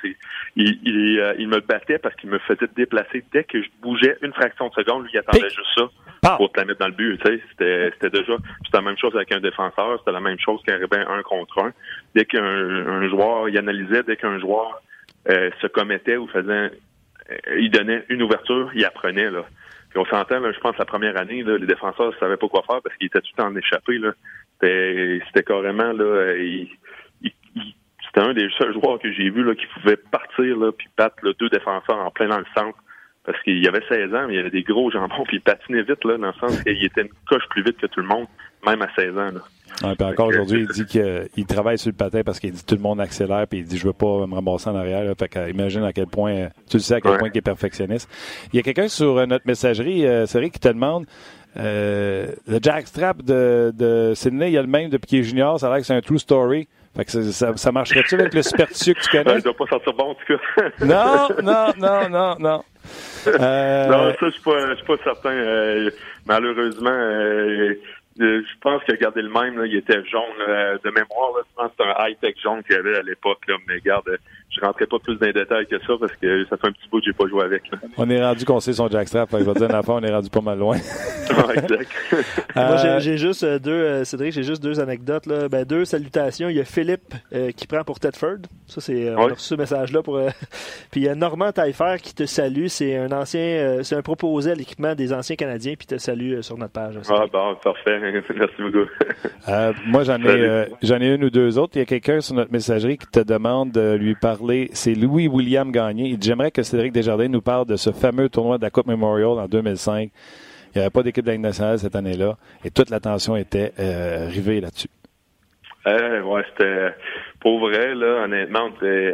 S4: Il, il, euh, il, me battait parce qu'il me faisait déplacer dès que je bougeais une fraction de seconde, lui il attendait juste ça pour te la mettre dans le but. Tu sais, c'était, déjà c'était la même chose avec un défenseur, c'était la même chose arrivait un contre un. Dès qu'un un joueur, il analysait, dès qu'un joueur euh, se commettait ou faisait, euh, il donnait une ouverture, il apprenait là. Puis on s'entend, je pense, la première année, là, les défenseurs ne savaient pas quoi faire parce qu'ils étaient tout en échappé. C'était carrément là, c'était un des seuls joueurs que j'ai vu là, qui pouvait partir là, puis battre deux défenseurs en plein dans le centre. Parce qu'il y avait 16 ans, mais il y avait des gros jambons, puis il patinait vite, là, dans le sens qu'il était une coche plus vite que tout le monde, même à 16 ans. Là.
S1: Ouais, puis encore aujourd'hui, il dit qu'il travaille sur le patin parce qu'il dit tout le monde accélère, puis il dit je veux pas me ramasser en arrière. Là. Fait que, imagine à quel point, tu le sais à quel point il est perfectionniste. Il y a quelqu'un sur euh, notre messagerie, euh, c'est vrai, qui te demande euh, le jackstrap de, de Sydney, il y a le même depuis qu'il est junior, ça a l'air que c'est un true story. Fait que ça, ça marcherait-tu avec le superstitieux que tu connais?
S4: il doit pas sortir bon, en tout cas.
S1: non, non, non, non, non.
S4: Euh... Non, ça, je suis pas, suis pas certain. Euh, malheureusement, euh, je pense qu'il a gardé le même. Là, il était jaune de mémoire. Là, je pense que c'est un high-tech jaune qu'il y avait à l'époque. Mais garde, je rentrais pas plus dans les détails que ça parce que ça fait un petit bout que j'ai pas joué avec.
S1: On est rendu qu'on sait son jackstrap. Je vais dire une affaire, on est rendu pas mal loin.
S4: exact.
S2: Moi, j'ai juste euh, deux, euh, Cédric, j'ai juste deux anecdotes. Là. Ben, deux salutations. Il y a Philippe euh, qui prend pour Tedford. Ça, c'est, on a reçu ce message-là. pour. puis il y a Normand Taillefer qui te salue. C'est un ancien, c'est un proposé à l'équipement des anciens Canadiens. Puis te salue sur notre page.
S4: Ah, bon, parfait. Merci beaucoup.
S1: moi, j'en ai, j'en ai une ou deux autres. Il y a quelqu'un sur notre messagerie qui te demande de lui parler c'est Louis William Gagné. J'aimerais que Cédric Desjardins nous parle de ce fameux tournoi de la Coupe Memorial en 2005. Il n'y avait pas d'équipe de la nationale cette année-là et toute l'attention était euh, rivée là-dessus.
S4: Euh, ouais, c'était pour vrai. Honnêtement,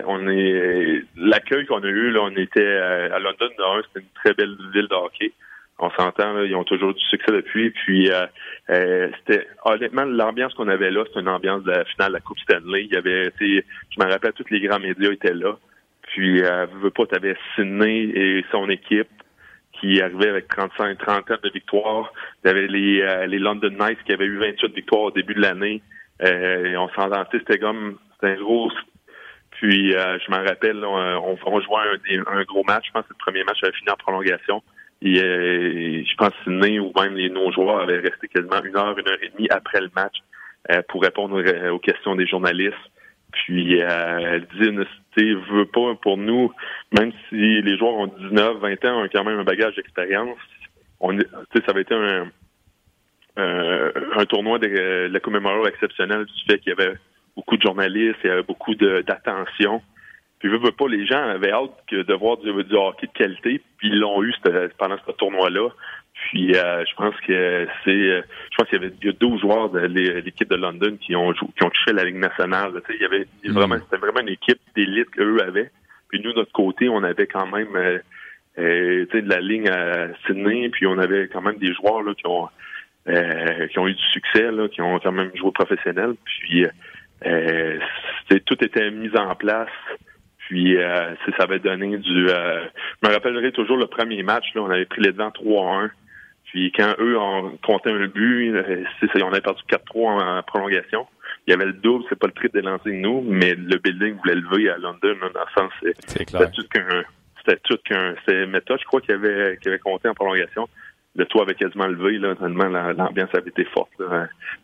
S4: on est l'accueil qu'on a eu. On était à London. C'était une très belle ville de hockey on s'entend, ils ont toujours du succès depuis. Puis euh, euh, c'était honnêtement l'ambiance qu'on avait là, c'était une ambiance de la finale de la Coupe Stanley. Il y avait, je me rappelle, tous les grands médias étaient là. Puis euh, veux pas, t'avais Sidney et son équipe qui arrivaient avec 35, 30 de victoires. Avait les, euh, les London Knights qui avaient eu 28 victoires au début de l'année. et on s'entendait, c'était comme c'était un gros puis je m'en rappelle, on, on, jouait un, un, gros match. Je pense que le premier match avait fini en prolongation. Et, je pense que Sydney ou même les non-joueurs avaient resté quasiment une heure, une heure et demie après le match euh, pour répondre aux questions des journalistes. Puis euh, dit, veut pas pour nous, même si les joueurs ont 19, 20 ans, ont quand même un bagage d'expérience. On, ça avait été un, un tournoi de, la commémoration exceptionnel du fait qu'il y avait beaucoup de journalistes, il y avait beaucoup d'attention. Puis, veux, veux pas, les gens avaient hâte de voir du, hockey de qualité, puis ils l'ont eu pendant ce tournoi-là. Puis, euh, je pense que c'est, je pense qu'il y avait il y a 12 joueurs de l'équipe de London qui ont qui ont touché la Ligue nationale. il y avait mm. vraiment, c'était vraiment une équipe d'élite qu'eux avaient. Puis nous, de notre côté, on avait quand même, euh, euh de la ligne à Sydney, puis on avait quand même des joueurs là qui ont euh, qui ont eu du succès, là, qui ont quand même joué professionnel. Puis, euh, tout était mis en place. Puis euh, ça avait donné du. Euh, je me rappellerai toujours le premier match, là, on avait pris les devants 3-1. Puis quand eux ont compté un but, euh, on avait perdu 4-3 en, prolongation. Il y avait le double, c'est pas le prix de lancer de nous, mais le building voulait lever à London, dans le sens c'était tout qu'un c'était tout qu'un c'était méthode, je crois qu'il avait qu'il avait compté en prolongation. Le toit avait quasiment levé, là, tellement l'ambiance avait été forte.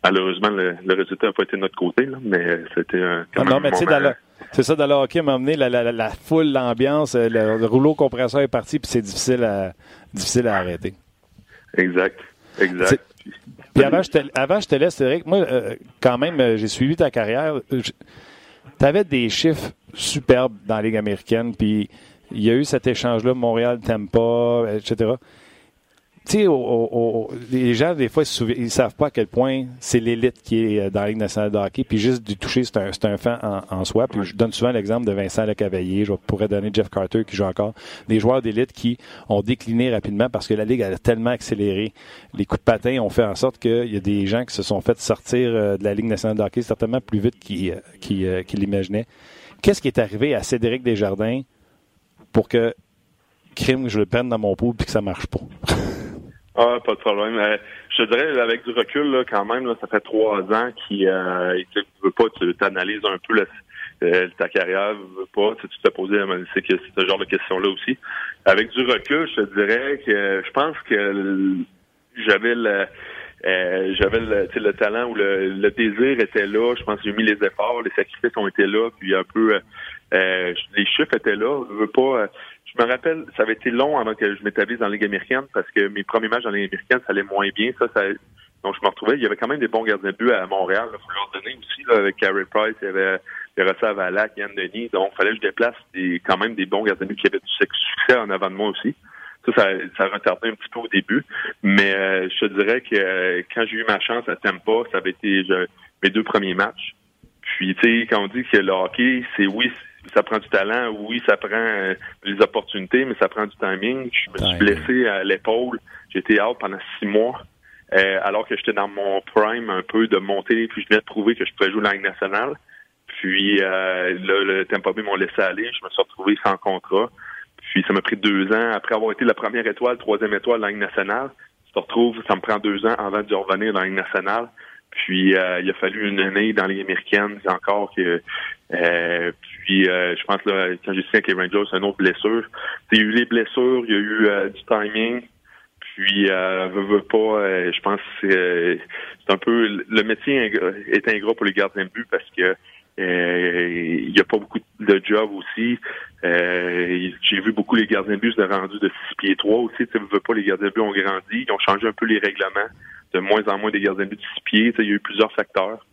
S4: Malheureusement, le, résultat n'a pas été de notre côté, là, mais c'était un.
S1: Ah non, mais tu sais, dans, c'est ça, dans le hockey, m'a amené la, la, la, foule, l'ambiance, euh, le, rouleau compresseur est parti, puis c'est difficile à, difficile à arrêter.
S4: Exact. Exact.
S1: Puis avant je, te, avant, je te laisse, Eric, moi, euh, quand même, euh, j'ai suivi ta carrière. Tu avais des chiffres superbes dans la Ligue américaine, puis il y a eu cet échange-là, Montréal, Tampa, etc tu sais, les gens, des fois, ils savent pas à quel point c'est l'élite qui est euh, dans la Ligue nationale de hockey. Puis juste du toucher, c'est un, un fan en, soi. Puis je donne souvent l'exemple de Vincent Lecavalier. Je pourrais donner Jeff Carter qui joue encore. Des joueurs d'élite qui ont décliné rapidement parce que la Ligue a tellement accéléré. Les coups de patin ont fait en sorte qu'il y a des gens qui se sont fait sortir euh, de la Ligue nationale de hockey certainement plus vite qu'ils euh, l'imaginaient. Qu'est-ce qui est arrivé à Cédric Desjardins pour que crime, je le prenne dans mon pot puis que ça marche pas?
S4: Ah, pas de problème. Euh, je te dirais, avec du recul, là, quand même, là, ça fait trois ans qu'il euh, tu veux pas, tu t'analyses un peu euh, ta carrière, veux pas, tu te posé c'est que ce genre de questions-là aussi. Avec du recul, je te dirais que je pense que j'avais le euh, j'avais le, le talent ou le, le, désir était là. Je pense que j'ai mis les efforts, les sacrifices ont été là, puis un peu les chiffres étaient là. Je veux pas je me rappelle, ça avait été long avant que je m'établisse dans la Ligue américaine parce que mes premiers matchs dans la Ligue américaine, ça allait moins bien. Ça, ça donc je me retrouvais. Il y avait quand même des bons gardiens de but à Montréal. Il faut leur donner aussi là, avec Carey Price, il y avait Pierre Valac, Yann Denis. Donc, fallait que je déplace des, quand même des bons gardiens de but qui avaient du succès en avant de moi aussi. Ça, ça, ça retardait un petit peu au début. Mais euh, je te dirais que euh, quand j'ai eu ma chance à Tampa, ça avait été mes deux premiers matchs. Puis, tu sais, quand on dit que le hockey, c'est oui, ça prend du talent, oui, ça prend euh, des opportunités, mais ça prend du timing. Je me suis blessé à l'épaule. Été out pendant six mois. Euh, alors que j'étais dans mon prime un peu de monter, puis je venais de prouver que je pouvais jouer la Ligue nationale. Puis euh, là, le Tampa Bay m'ont laissé aller. Je me suis retrouvé sans contrat. Puis ça m'a pris deux ans. Après avoir été la première étoile, troisième étoile de la Ligue nationale, je retrouve, ça me prend deux ans avant de revenir dans la Ligue nationale. Puis euh, il a fallu une année dans la Ligue américaine encore que euh, puis je pense là, quand j'ai signé avec les Rangers, c'est une autre blessure. Il y a eu les blessures, il y a eu du timing. Puis, euh, veut, pas, euh, je pense euh, c'est un peu le métier est ingrat pour les gardiens de but parce que euh, il n'y a pas beaucoup de jobs aussi. J'ai vu beaucoup les gardiens de but se rendu de 6 pieds 3 aussi. Tu veux pas, les gardiens de but ont grandi. Ils ont changé un peu les règlements. De moins en moins des gardiens de but de 6 pieds. Il y a eu plusieurs facteurs.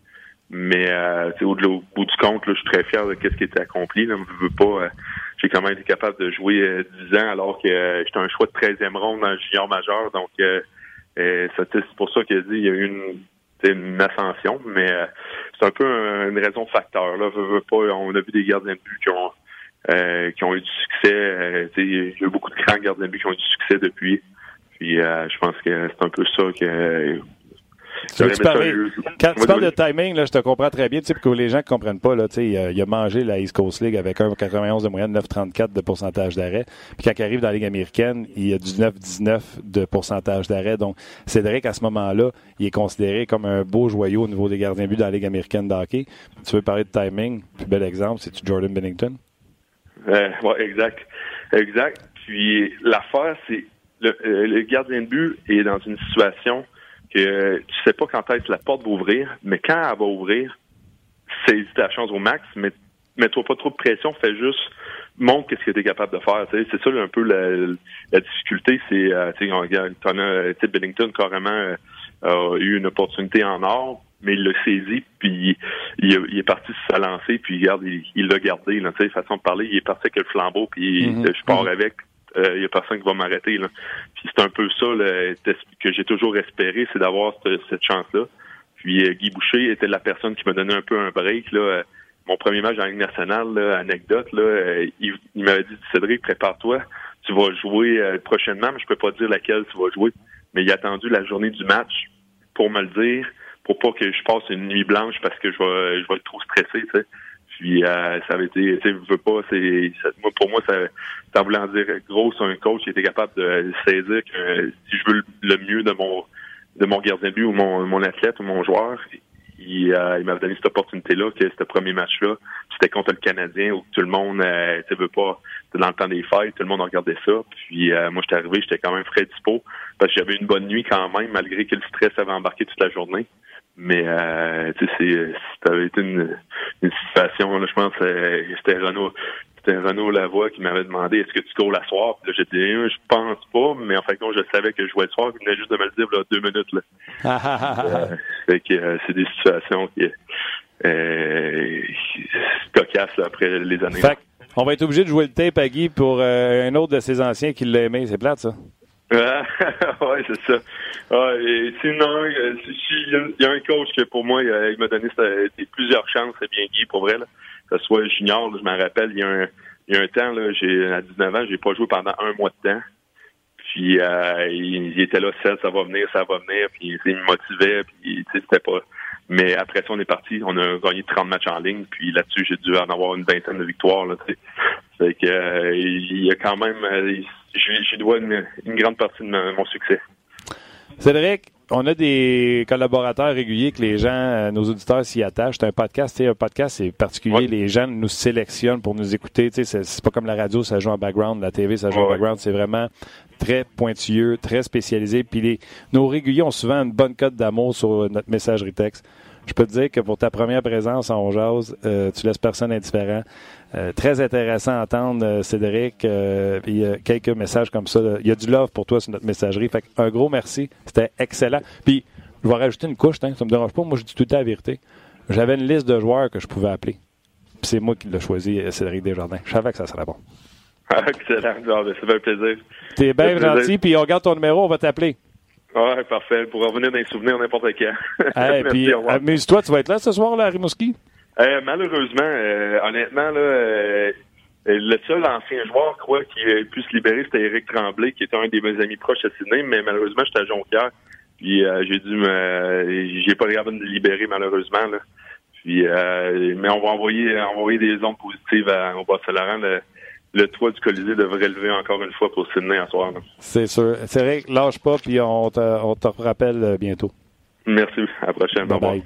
S4: Mais euh, au, au, bout du compte, je suis très fier de ce qui était accompli. Là. Je veux pas j'ai quand même été capable de jouer 10 euh, ans alors que euh, j'étais un choix de 13e ronde dans le junior majeur. Donc, euh, c'est pour ça qu'il a dit il y a eu une, une ascension, mais c'est un peu une raison facteur. Là. pas, on a vu des gardiens de but qui ont qui ont eu du succès. il y a eu beaucoup de grands gardiens de but qui ont eu du succès depuis. Puis je pense que c'est un peu ça que
S1: quand tu parles de timing, là, je te comprends très bien. Tu sais, que les gens ne comprennent pas, là, tu sais, il, a mangé la East Coast League avec 1,91 de moyenne, 9,34 de pourcentage d'arrêt. Puis quand il arrive dans la Ligue américaine, il a du 9,19 de pourcentage d'arrêt. Donc, Cédric, à ce moment-là, il est considéré comme un beau joyau au niveau des gardiens buts dans la Ligue américaine d'hockey. Tu veux parler de timing? Puis bel exemple, c'est-tu Jordan Bennington?
S4: Euh, ouais, exact. Exact. Puis l'affaire, c'est le, euh, le gardien de but est dans une situation que tu sais pas quand est-ce la porte va ouvrir, mais quand elle va ouvrir, saisis ta chance au max, mais mets-toi pas trop de pression, fais juste montre qu'est-ce que tu es capable de faire. C'est ça un peu la, difficulté, c'est euh, tu sais, Bennington carrément euh, a eu une opportunité en or, mais il l'a saisi, puis il, est parti se lancer, puis regarde, il l'a gardé. Là, façon de parler, il est parti avec le flambeau, puis mm-hmm. je pars mm-hmm. avec, il euh, n'y a personne qui va m'arrêter. Puis c'est un peu ça que j'ai toujours espéré, c'est d'avoir cette, chance-là. Puis euh, Guy Boucher était la personne qui m'a donné un peu un break. Là. Euh, mon premier match en Ligue nationale, anecdote, là, il, m'avait dit Cédric, prépare-toi, tu vas jouer prochainement, mais je peux pas dire laquelle tu vas jouer. Mais il a attendu la journée du match pour me le dire, pour pas que je passe une nuit blanche parce que je vais, je vais être trop stressé. Tu sais. Puis euh, ça avait été, tu sais, pas, c'est, moi pour moi ça, ça voulait dire gros sur un coach qui était capable de saisir que si je veux le mieux de mon de mon gardien de but ou mon, mon athlète ou mon joueur, il, euh, il m'avait donné cette opportunité-là, que ce premier match-là, c'était contre le Canadien où tout le monde, euh, tu veux pas, dans le temps des fêtes, tout le monde regardait ça. Puis euh, moi, j'étais arrivé, j'étais quand même frais dispo parce que j'avais une bonne nuit quand même, malgré que le stress avait embarqué toute la journée. Mais euh, tu sais, ça avait été une, une situation, là, je pense que c'était Renaud. C'était Renaud Lavoie qui m'avait demandé est-ce que tu cours la soir? Puis là, j'ai dit je pense pas, mais en fait, je savais que je jouais le soir, il venait juste de me le dire là, deux minutes. Là. euh, fait que euh, c'est des situations qui euh, cocasses là, après les années. Fait
S1: on va être obligé de jouer le tape à Guy pour euh, un autre de ses anciens qui l'a aimé. C'est plate, ça?
S4: ouais, c'est ça. Ouais, sinon, euh, il y a un coach que pour moi, il m'a donné plusieurs chances, c'est bien Guy, pour vrai. Là. Que ce soit junior, je me rappelle, il y a un, il y a un temps, là, j'ai à 19 ans, j'ai pas joué pendant un mois de temps. Puis euh, il, était là, ça, ça va venir, ça va venir, puis il me motivait, puis c'était pas. Mais après ça, on est parti, on a gagné 30 matchs en ligne, puis là-dessus, j'ai dû en avoir une vingtaine de victoires. Là, fait que euh, il y a quand même je, dois une, grande partie de mon succès.
S1: Cédric, on a des collaborateurs réguliers que les gens, euh, nos auditeurs s'y attachent. C'est un podcast, un podcast, c'est particulier. Les gens nous sélectionnent pour nous écouter. C'est pas comme la radio, ça joue en background, la TV, ça joue en background. C'est vraiment très pointilleux, très spécialisé. Puis les, nos réguliers ont souvent une bonne cote d'amour sur notre messagerie texte. Je peux te dire que pour ta première présence en Jazz, euh, tu laisses personne indifférent. Euh, très intéressant à entendre, euh, Cédric. il y a quelques messages comme ça. Il y a du love pour toi sur notre messagerie. Fait un gros merci. C'était excellent. Puis, je vais rajouter une couche, hein, ça me dérange pas. Moi, je dis tout le temps la vérité. J'avais une liste de joueurs que je pouvais appeler. Puis c'est moi qui l'ai choisi, Cédric Desjardins. Je savais que ça serait bon.
S4: excellent. Ben, ça fait un plaisir.
S1: T'es bien gentil, puis on regarde ton numéro, on va t'appeler.
S4: Oui, parfait. Pour revenir dans les souvenirs n'importe quand.
S1: hey, puis, amuse-toi, tu vas être là ce soir, là, à Rimouski?
S4: Euh, malheureusement, euh, honnêtement, là, euh, le seul ancien joueur, quoi, qui a pu se libérer, c'était Eric Tremblay, qui était un de mes amis proches à Sydney, mais malheureusement, j'étais à Jonquière. Puis j'ai dû me j'ai pas regardé de me libérer malheureusement. Là. Puis mais on va envoyer envoyer des ondes positives à, au Bas-Saint-Laurent le toit du Colisée devrait lever encore une fois pour Sydney à soir.
S1: C'est sûr. C'est vrai, lâche pas, puis on te, on te rappelle euh, bientôt.
S4: Merci. À la prochaine.
S1: Bye bye.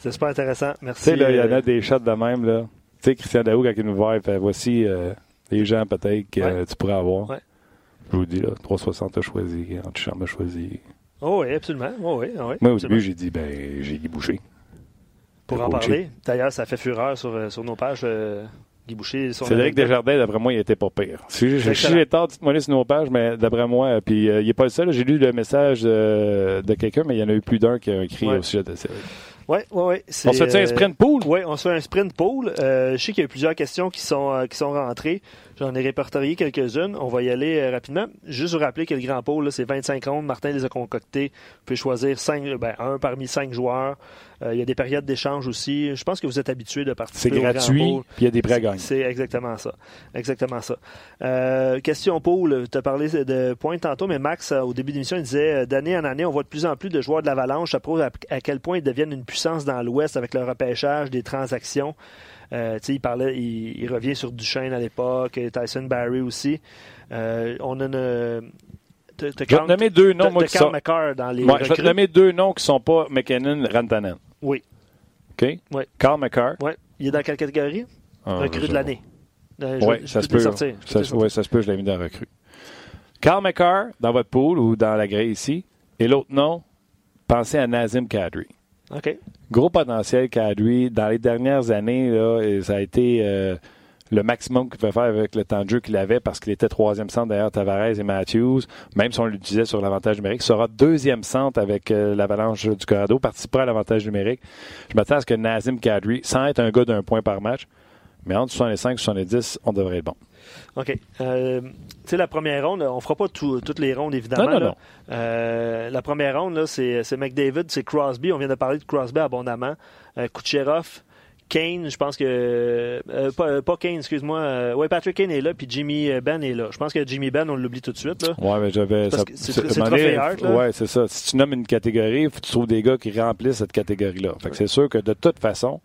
S2: C'est super intéressant. Merci.
S1: Tu sais, il y en a euh, des shots de même. là. Tu sais, Christian Daou, quand il nous voit, il fait voici euh, les gens peut-être que tu pourrais avoir. Ouais. Je vous dis, là, 360 a choisi, Antichambre a choisi.
S2: Oh oui, absolument. Oh, oui, oh, oui,
S1: Moi, au début, j'ai dit, ben, j'ai Guy Boucher.
S2: Pour en parler. D'ailleurs, ça fait fureur sur, sur nos pages. Guy
S1: Cédric Desjardins, d'après moi, il était pas pire. Si j'ai tort, dites-moi sur nos pages, mais d'après moi, puis euh, il n'est pas le seul. J'ai lu le message de, quelqu'un, mais il y en a eu plus d'un qui a écrit au sujet de Cédric.
S2: Oui, oui, oui.
S1: On se fait un sprint pool?
S2: Oui, on se fait un sprint pool. Euh, je sais qu'il y a eu plusieurs questions qui sont, euh, qui sont rentrées. J'en ai répertorié quelques-unes. On va y aller euh, rapidement. Juste vous rappeler que le grand pôle, c'est 25 rondes. Martin les a concoctés. Vous pouvez choisir cinq, ben, un parmi cinq joueurs. il y a des périodes d'échange aussi. Je pense que vous êtes habitués de participer.
S1: C'est gratuit, puis il y a des prêts à.
S2: C'est exactement ça. Exactement ça. question pool, tu as parlé de points tantôt, mais Max, au début de l'émission, il disait d'année en année, on voit de plus en plus de joueurs de l'Avalanche. Ça prouve à quel point ils deviennent une puissance dans l'Ouest avec le repêchage, des transactions. Euh, il parlait, il, revient sur Duchesne à l'époque, Tyson Barry aussi. Euh, on a une.
S1: je vais te nommer deux noms, moi, qui sont... dans les ouais, je vais te nommer deux noms qui ne sont pas McKinnon, Rantanen.
S2: Oui.
S1: OK? Oui. Carl McCarr.
S2: Oui. Il est dans quelle catégorie? Ah, recrue de l'année.
S1: Euh, oui, ça se peut. Ouais, ça se peut, je l'ai mis dans recrue. Carl McCarr, dans votre pool ou dans la grille ici? Et l'autre nom, pensez à Nazim Kadri. Gros potentiel Kadri. Dans les dernières années, là, ça a été euh, le maximum qu'il pouvait faire avec le temps de jeu qu'il avait parce qu'il était troisième centre derrière Tavares et Matthews. Même si on l'utilisait sur l'avantage numérique, il sera deuxième centre avec euh, l'Avalanche du Colorado, participera à l'avantage numérique. Je m'attends à ce que Nazim Kadri, sans être un gars d'un point par match, mais entre 65 et 70, on devrait être bon.
S2: OK. Euh, tu sais, la première ronde, on fera pas toutes les rondes, évidemment.
S1: Non, non, non.
S2: Euh, la première ronde, c'est McDavid, c'est Crosby. On vient de parler de Crosby abondamment. Euh, Kucherov, Kane, je pense que. Euh, pas, pas, Kane, excuse-moi. ouais, Patrick Kane est là, puis Jimmy Ben est là. Je pense que Jimmy Ben, on l'oublie tout de suite. Là.
S1: Ouais, mais j'avais.
S2: C'est.
S1: Ouais, c'est ça. Si tu nommes une catégorie, il faut que tu trouves des gars qui remplissent cette catégorie-là. Fait que c'est sûr que de toute façon,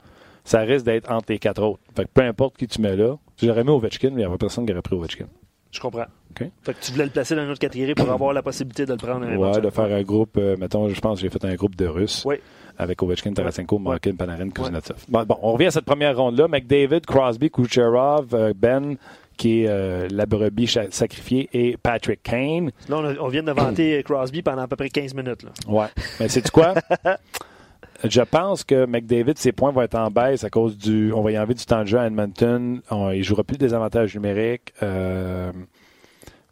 S1: ça risque d'être entre les quatre autres. Fait que peu importe qui tu mets là, j'aurais mis Ovechkin, mais il n'y avait personne qui aurait pris Ovechkin.
S2: Je comprends. Fait que tu voulais le placer dans une autre catégorie pour avoir la possibilité de le prendre.
S1: Ouais, de faire un groupe, euh, mettons, je pense que j'ai fait un groupe de Russes.
S2: Oui.
S1: Avec Ovechkin, Tarasenko, Markin, Panarin, Kuznetsov. Bon, on revient à cette première ronde-là. McDavid, Crosby, Kucherov, euh, Ben, qui est euh, la brebis sacrifiée, et Patrick Kane.
S2: Là, on, vient de vanter Crosby pendant à peu près 15 minutes. Là.
S1: Ouais. Mais c'est quoi? Je pense que McDavid, ses points vont être en baisse à cause du. On va y enlever du temps de jeu à Edmonton. On, il ne jouera plus des avantages numériques. Euh,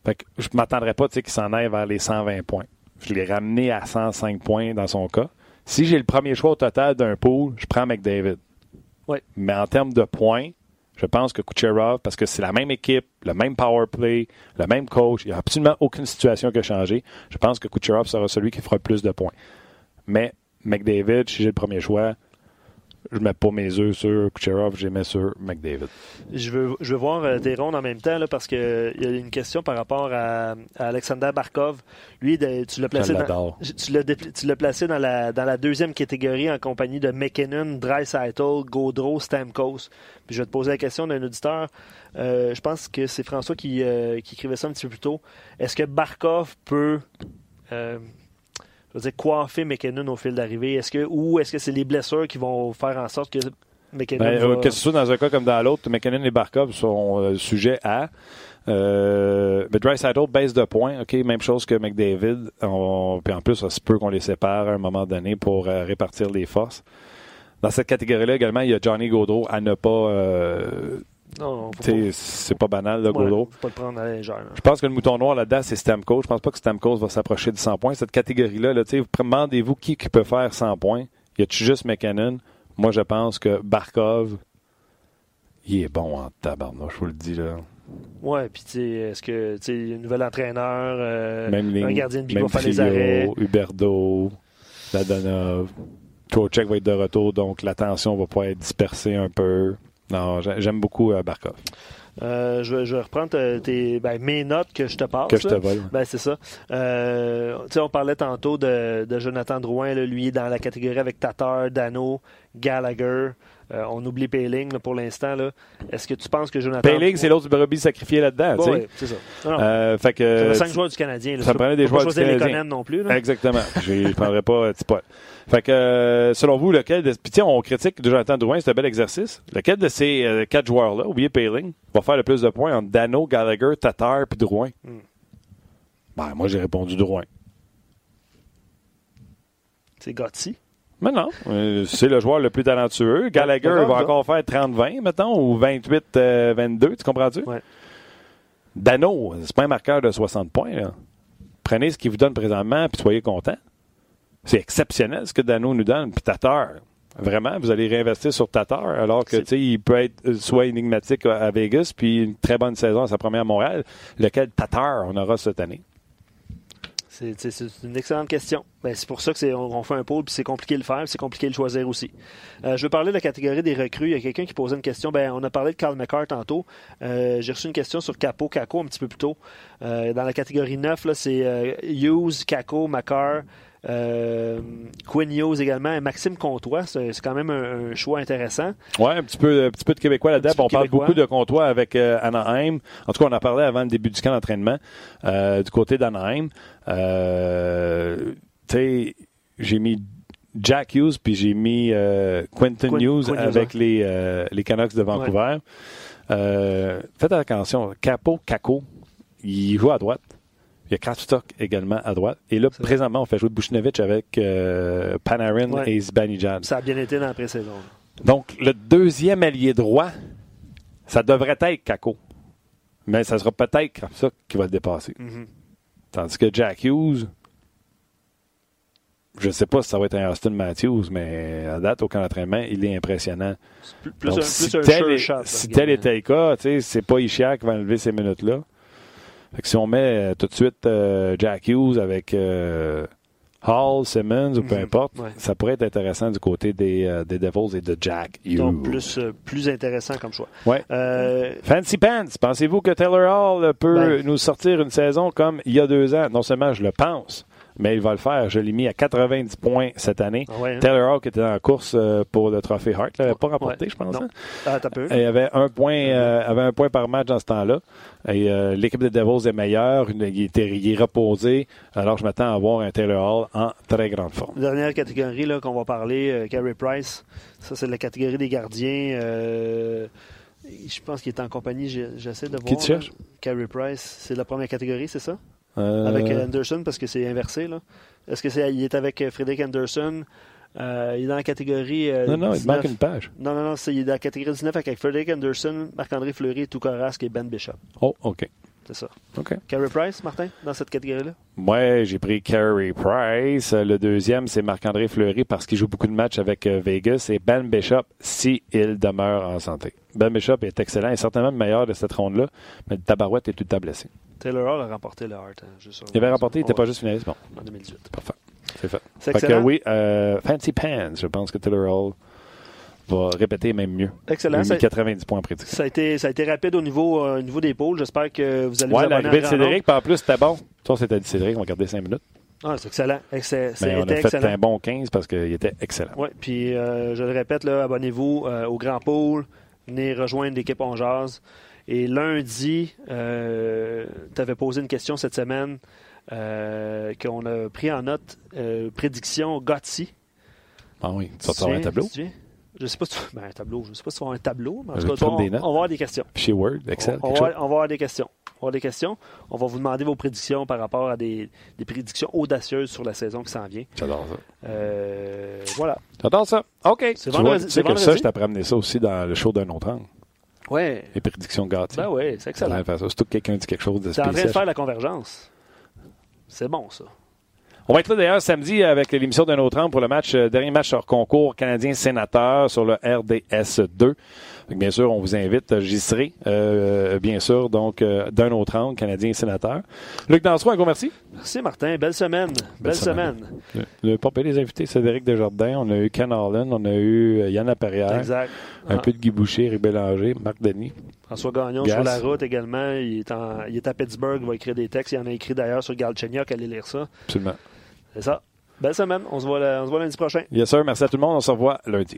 S1: fait que je ne m'attendrais pas qu'il s'en aille vers les 120 points. Je l'ai ramené à 105 points dans son cas. Si j'ai le premier choix au total d'un pool, je prends McDavid.
S2: Oui.
S1: Mais en termes de points, je pense que Kucherov, parce que c'est la même équipe, le même power play, le même coach, il n'y a absolument aucune situation qui a changé. Je pense que Kucherov sera celui qui fera plus de points. Mais McDavid, si j'ai le premier choix, je mets pas mes œufs sur Kucherov, je les mets sur McDavid.
S2: Je veux, je veux voir euh, tes rondes en même temps là, parce qu'il y a une question par rapport à, Alexander Barkov. Lui, tu l'as placé, dans, tu l'as, placé dans la, dans la deuxième catégorie en compagnie de McKinnon, Dreisaitl, Gaudreau, Stamkos. Puis je vais te poser la question d'un auditeur. Euh, je pense que c'est François qui, euh, qui écrivait ça un petit peu plus tôt. Est-ce que Barkov peut je veux dire, coiffer McKinnon au fil d'arrivée? Est-ce que, ou est-ce que c'est les blessures qui vont faire en sorte que McKinnon. Ben,
S1: euh, Que ce soit dans un cas comme dans l'autre, McKinnon et Barkov sont euh, sujets à. Euh, mais Dry Saddle baisse de points, OK, même chose que McDavid. puis en plus, ça se peut qu'on les sépare à un moment donné pour euh, répartir les forces. Dans cette catégorie-là également, il y a Johnny Gaudreau à ne pas. Euh,
S2: non,
S1: c'est pas banal, le Gaudreau.
S2: Pas le prendre à légère,
S1: Je pense que le mouton noir là-dedans, c'est Stamkos. Je pense pas que Stamkos va s'approcher de 100 points. Cette catégorie-là, là, demandez-vous qui, qui peut faire 100 points. Y a-tu juste McKinnon? Moi, je pense que Barkov, il est bon en tabarnouche, je vous le dis, là.
S2: Ouais, puis tu sais, est-ce que, tu sais, un nouvel entraîneur, euh, un gardien de but va faire les arrêts.
S1: Huberdo, Ladonov. Trocheck va être de retour, donc l'attention va pouvoir être dispersée un peu. Non, j'aime beaucoup euh, Barkov.
S2: Euh, je, je, vais reprendre tes, ben, mes notes que je te passe.
S1: Que je te vole.
S2: Ben, c'est ça. Euh, on parlait tantôt de, de Jonathan Drouin. Là, lui est dans la catégorie avec Tatar, Dano, Gallagher. Euh, on oublie Payling pour l'instant. Est-ce que tu penses que Jonathan.
S1: Payling, c'est l'autre brebis sacrifié là-dedans.
S2: oui, c'est ça.
S1: Euh, fait que,
S2: cinq joueurs du Canadien.
S1: ça prenait des joueurs du
S2: Canadien. non plus.
S1: Exactement. je ne prendrais pas Fait que, euh, selon vous, lequel de. On critique Jonathan Drouin, c'est un bel exercice. Lequel de ces quatre joueurs-là, oubliez Payling, va faire le plus de points entre Dano, Gallagher, Tatar puis Drouin? Hmm. Ben, moi, j'ai répondu Drouin.
S2: C'est Gotti.
S1: Mais non, euh, c'est le joueur le plus talentueux. Gallagher va encore faire 30-20, mettons, ou 28-22, euh, tu comprends-tu?
S2: Ouais.
S1: Dano, c'est pas un marqueur de 60 points. Prenez ce qu'il vous donne présentement, puis soyez content. C'est exceptionnel ce que Dano nous donne. Puis Tatar, vraiment, vous allez réinvestir sur Tatar, alors que il peut être euh, soit énigmatique à Vegas, puis une très bonne saison à sa première à Montréal. Lequel Tatar on aura cette année?
S2: C'est une excellente question. Ben, c'est pour ça qu'on on fait un pôle, puis c'est compliqué de le faire, c'est compliqué de le choisir aussi. Euh, je veux parler de la catégorie des recrues. Il y a quelqu'un qui posait une question. Ben, on a parlé de Carl McCart tantôt. Euh, j'ai reçu une question sur Capo, Caco un petit peu plus tôt. Euh, dans la catégorie 9, c'est Hughes, Caco, McCart, euh, Quinn Hughes également, et Maxime Comtois, c'est quand même un, choix intéressant.
S1: Oui, un petit peu, un petit peu de Québécois là-dedans. On parle beaucoup de Comtois avec euh, Anaheim. En tout cas, on en parlé avant le début du camp d'entraînement euh, du côté d'Anaheim. Euh, tu sais, j'ai mis Jack Hughes puis j'ai mis Quentin Hughes avec les, les Canucks de Vancouver. faites attention, Capo, Caco, il joue à droite. Il y a Kravstok également à droite. Et là, présentement, on fait jouer Bushnevich avec euh, Panarin et Zibanejad.
S2: Ça a bien été dans la pré-saison.
S1: Donc, le deuxième allié droit, ça devrait être Kako. Mais ça sera peut-être Kravstok qui va le dépasser.
S2: Mm-hmm.
S1: Tandis que Jack Hughes, je ne sais pas si ça va être un Austin Matthews, mais à date, au camp d'entraînement, il est impressionnant.
S2: Plus, un, si, tel,
S1: shot, si tel était le cas, c'est pas Ishia qui va enlever ces minutes-là. Fait que si on met euh, tout de suite euh, Jack Hughes avec euh, Hall, Simmons ou peu mhm. importe, ça pourrait être intéressant du côté des, des Devils et de Jack Hughes.
S2: Donc plus, plus intéressant comme choix.
S1: Ouais. Fancy Pants, pensez-vous que Taylor Hall peut ben. nous sortir une saison comme il y a deux ans? Non seulement je le pense, mais il va le faire. Je l'ai mis à 90 points cette année.
S2: Ah hein?
S1: Taylor Hawk était la course euh, pour le trophée Hart. Il l'avait pas remporté, je pense. Hein?
S2: Ah, peu.
S1: Il avait un point, euh, avait un point par match dans ce temps-là. Et euh, l'équipe des Devils est meilleure. Il, était, est reposé. Alors, je m'attends à avoir un Taylor Hall en très grande forme.
S2: Dernière catégorie là, qu'on va parler, Carey Price. Ça, c'est la catégorie des gardiens. je pense qu'il est en compagnie. J'essaie de voir.
S1: Qui tu cherches?
S2: Carey Price. C'est la première catégorie, c'est ça?
S1: Euh,
S2: avec Anderson, parce que c'est inversé. Là. Est-ce que c'est il est avec Frédéric Anderson? Euh, il est dans la catégorie. Euh,
S1: non, non, il manque une page.
S2: Non, non, non, il est dans la catégorie 19 avec Frédéric Anderson, Marc-André Fleury, Toukarasque et Ben Bishop.
S1: Oh, OK.
S2: C'est ça.
S1: OK.
S2: Carey Price, Martin, dans cette catégorie-là?
S1: Moi, j'ai pris Carey Price. Le deuxième, c'est Marc-André Fleury parce qu'il joue beaucoup de matchs avec Vegas. Et Ben Bishop, s'il demeure en santé. Ben Bishop est excellent et certainement le meilleur de cette ronde-là, mais le tabarouette est tout le temps blessé.
S2: Taylor Hall a remporté le Hart. Hein,
S1: il avait remporté, il n'était pas juste finaliste. Bon.
S2: En 2018.
S1: Parfait. C'est fait.
S2: C'est excellent.
S1: Que, oui, euh, Fancy Pants, je pense que Taylor Hall va répéter même mieux.
S2: Excellent.
S1: Il a mis 90 points en prédiction.
S2: Ça a été, ça a été rapide au niveau, euh, niveau des pôles. J'espère que vous allez
S1: ouais,
S2: vous
S1: l'arrivée de Cédric, en plus, c'était bon. Toi, c'était dit Cédric, on va garder 5 minutes.
S2: Ah, c'est excellent.
S1: Ben, on a fait un bon 15 parce qu'il était excellent.
S2: Oui, puis euh, je le répète, abonnez-vous euh, au Grand Pôle. Venez rejoindre l'équipe On Jazz. Et lundi, euh, tu avais posé une question cette semaine euh, qu'on a pris en note. Prédiction Gotti.
S1: Ah oui, tu avoir un tableau?
S2: Je sais pas si tu... ben, un tableau. Je sais pas si tu un tableau, mais en tout cas, on, va avoir des questions.
S1: Chez Word, Excel,
S2: on, va, avoir des questions. avoir des questions. On va vous demander vos prédictions par rapport à des, prédictions audacieuses sur la saison qui s'en vient.
S1: J'adore ça.
S2: Euh, voilà.
S1: J'adore ça. OK.
S2: C'est vendredi.
S1: Tu sais que ça, je t'ai amené ça aussi dans le show d'un autre angle.
S2: Oui.
S1: Les prédictions gâtées.
S2: Ben oui, c'est excellent.
S1: Surtout que quelqu'un dit quelque chose de spécial.
S2: C'est en train de faire la convergence. C'est bon, ça.
S1: On va être là d'ailleurs samedi avec l'émission d'un autre angle pour le match, euh, dernier match hors concours canadien-sénateur sur le RDS 2. bien sûr, on vous invite, j'y serai, euh, bien sûr, donc euh, d'un autre angle, canadien-sénateur. Luc Dansereau, un gros merci.
S2: Merci Martin, belle semaine. Belle, semaine.
S1: Le, le des invités, Cédric Desjardins, on a eu Ken Allen, on a eu Yann Perrière.
S2: Exact.
S1: Un peu de Guy Boucher, Rick Bélanger, Marc Denis.
S2: François Gagnon sur la route également. Il est, il est à Pittsburgh, il va écrire des textes. Il en a écrit d'ailleurs sur Galchenyuk, allez lire ça.
S1: Absolument.
S2: C'est ça. Belle semaine. On se voit, on se voit lundi prochain.
S1: Yes, sir. Merci à tout le monde. On se revoit lundi.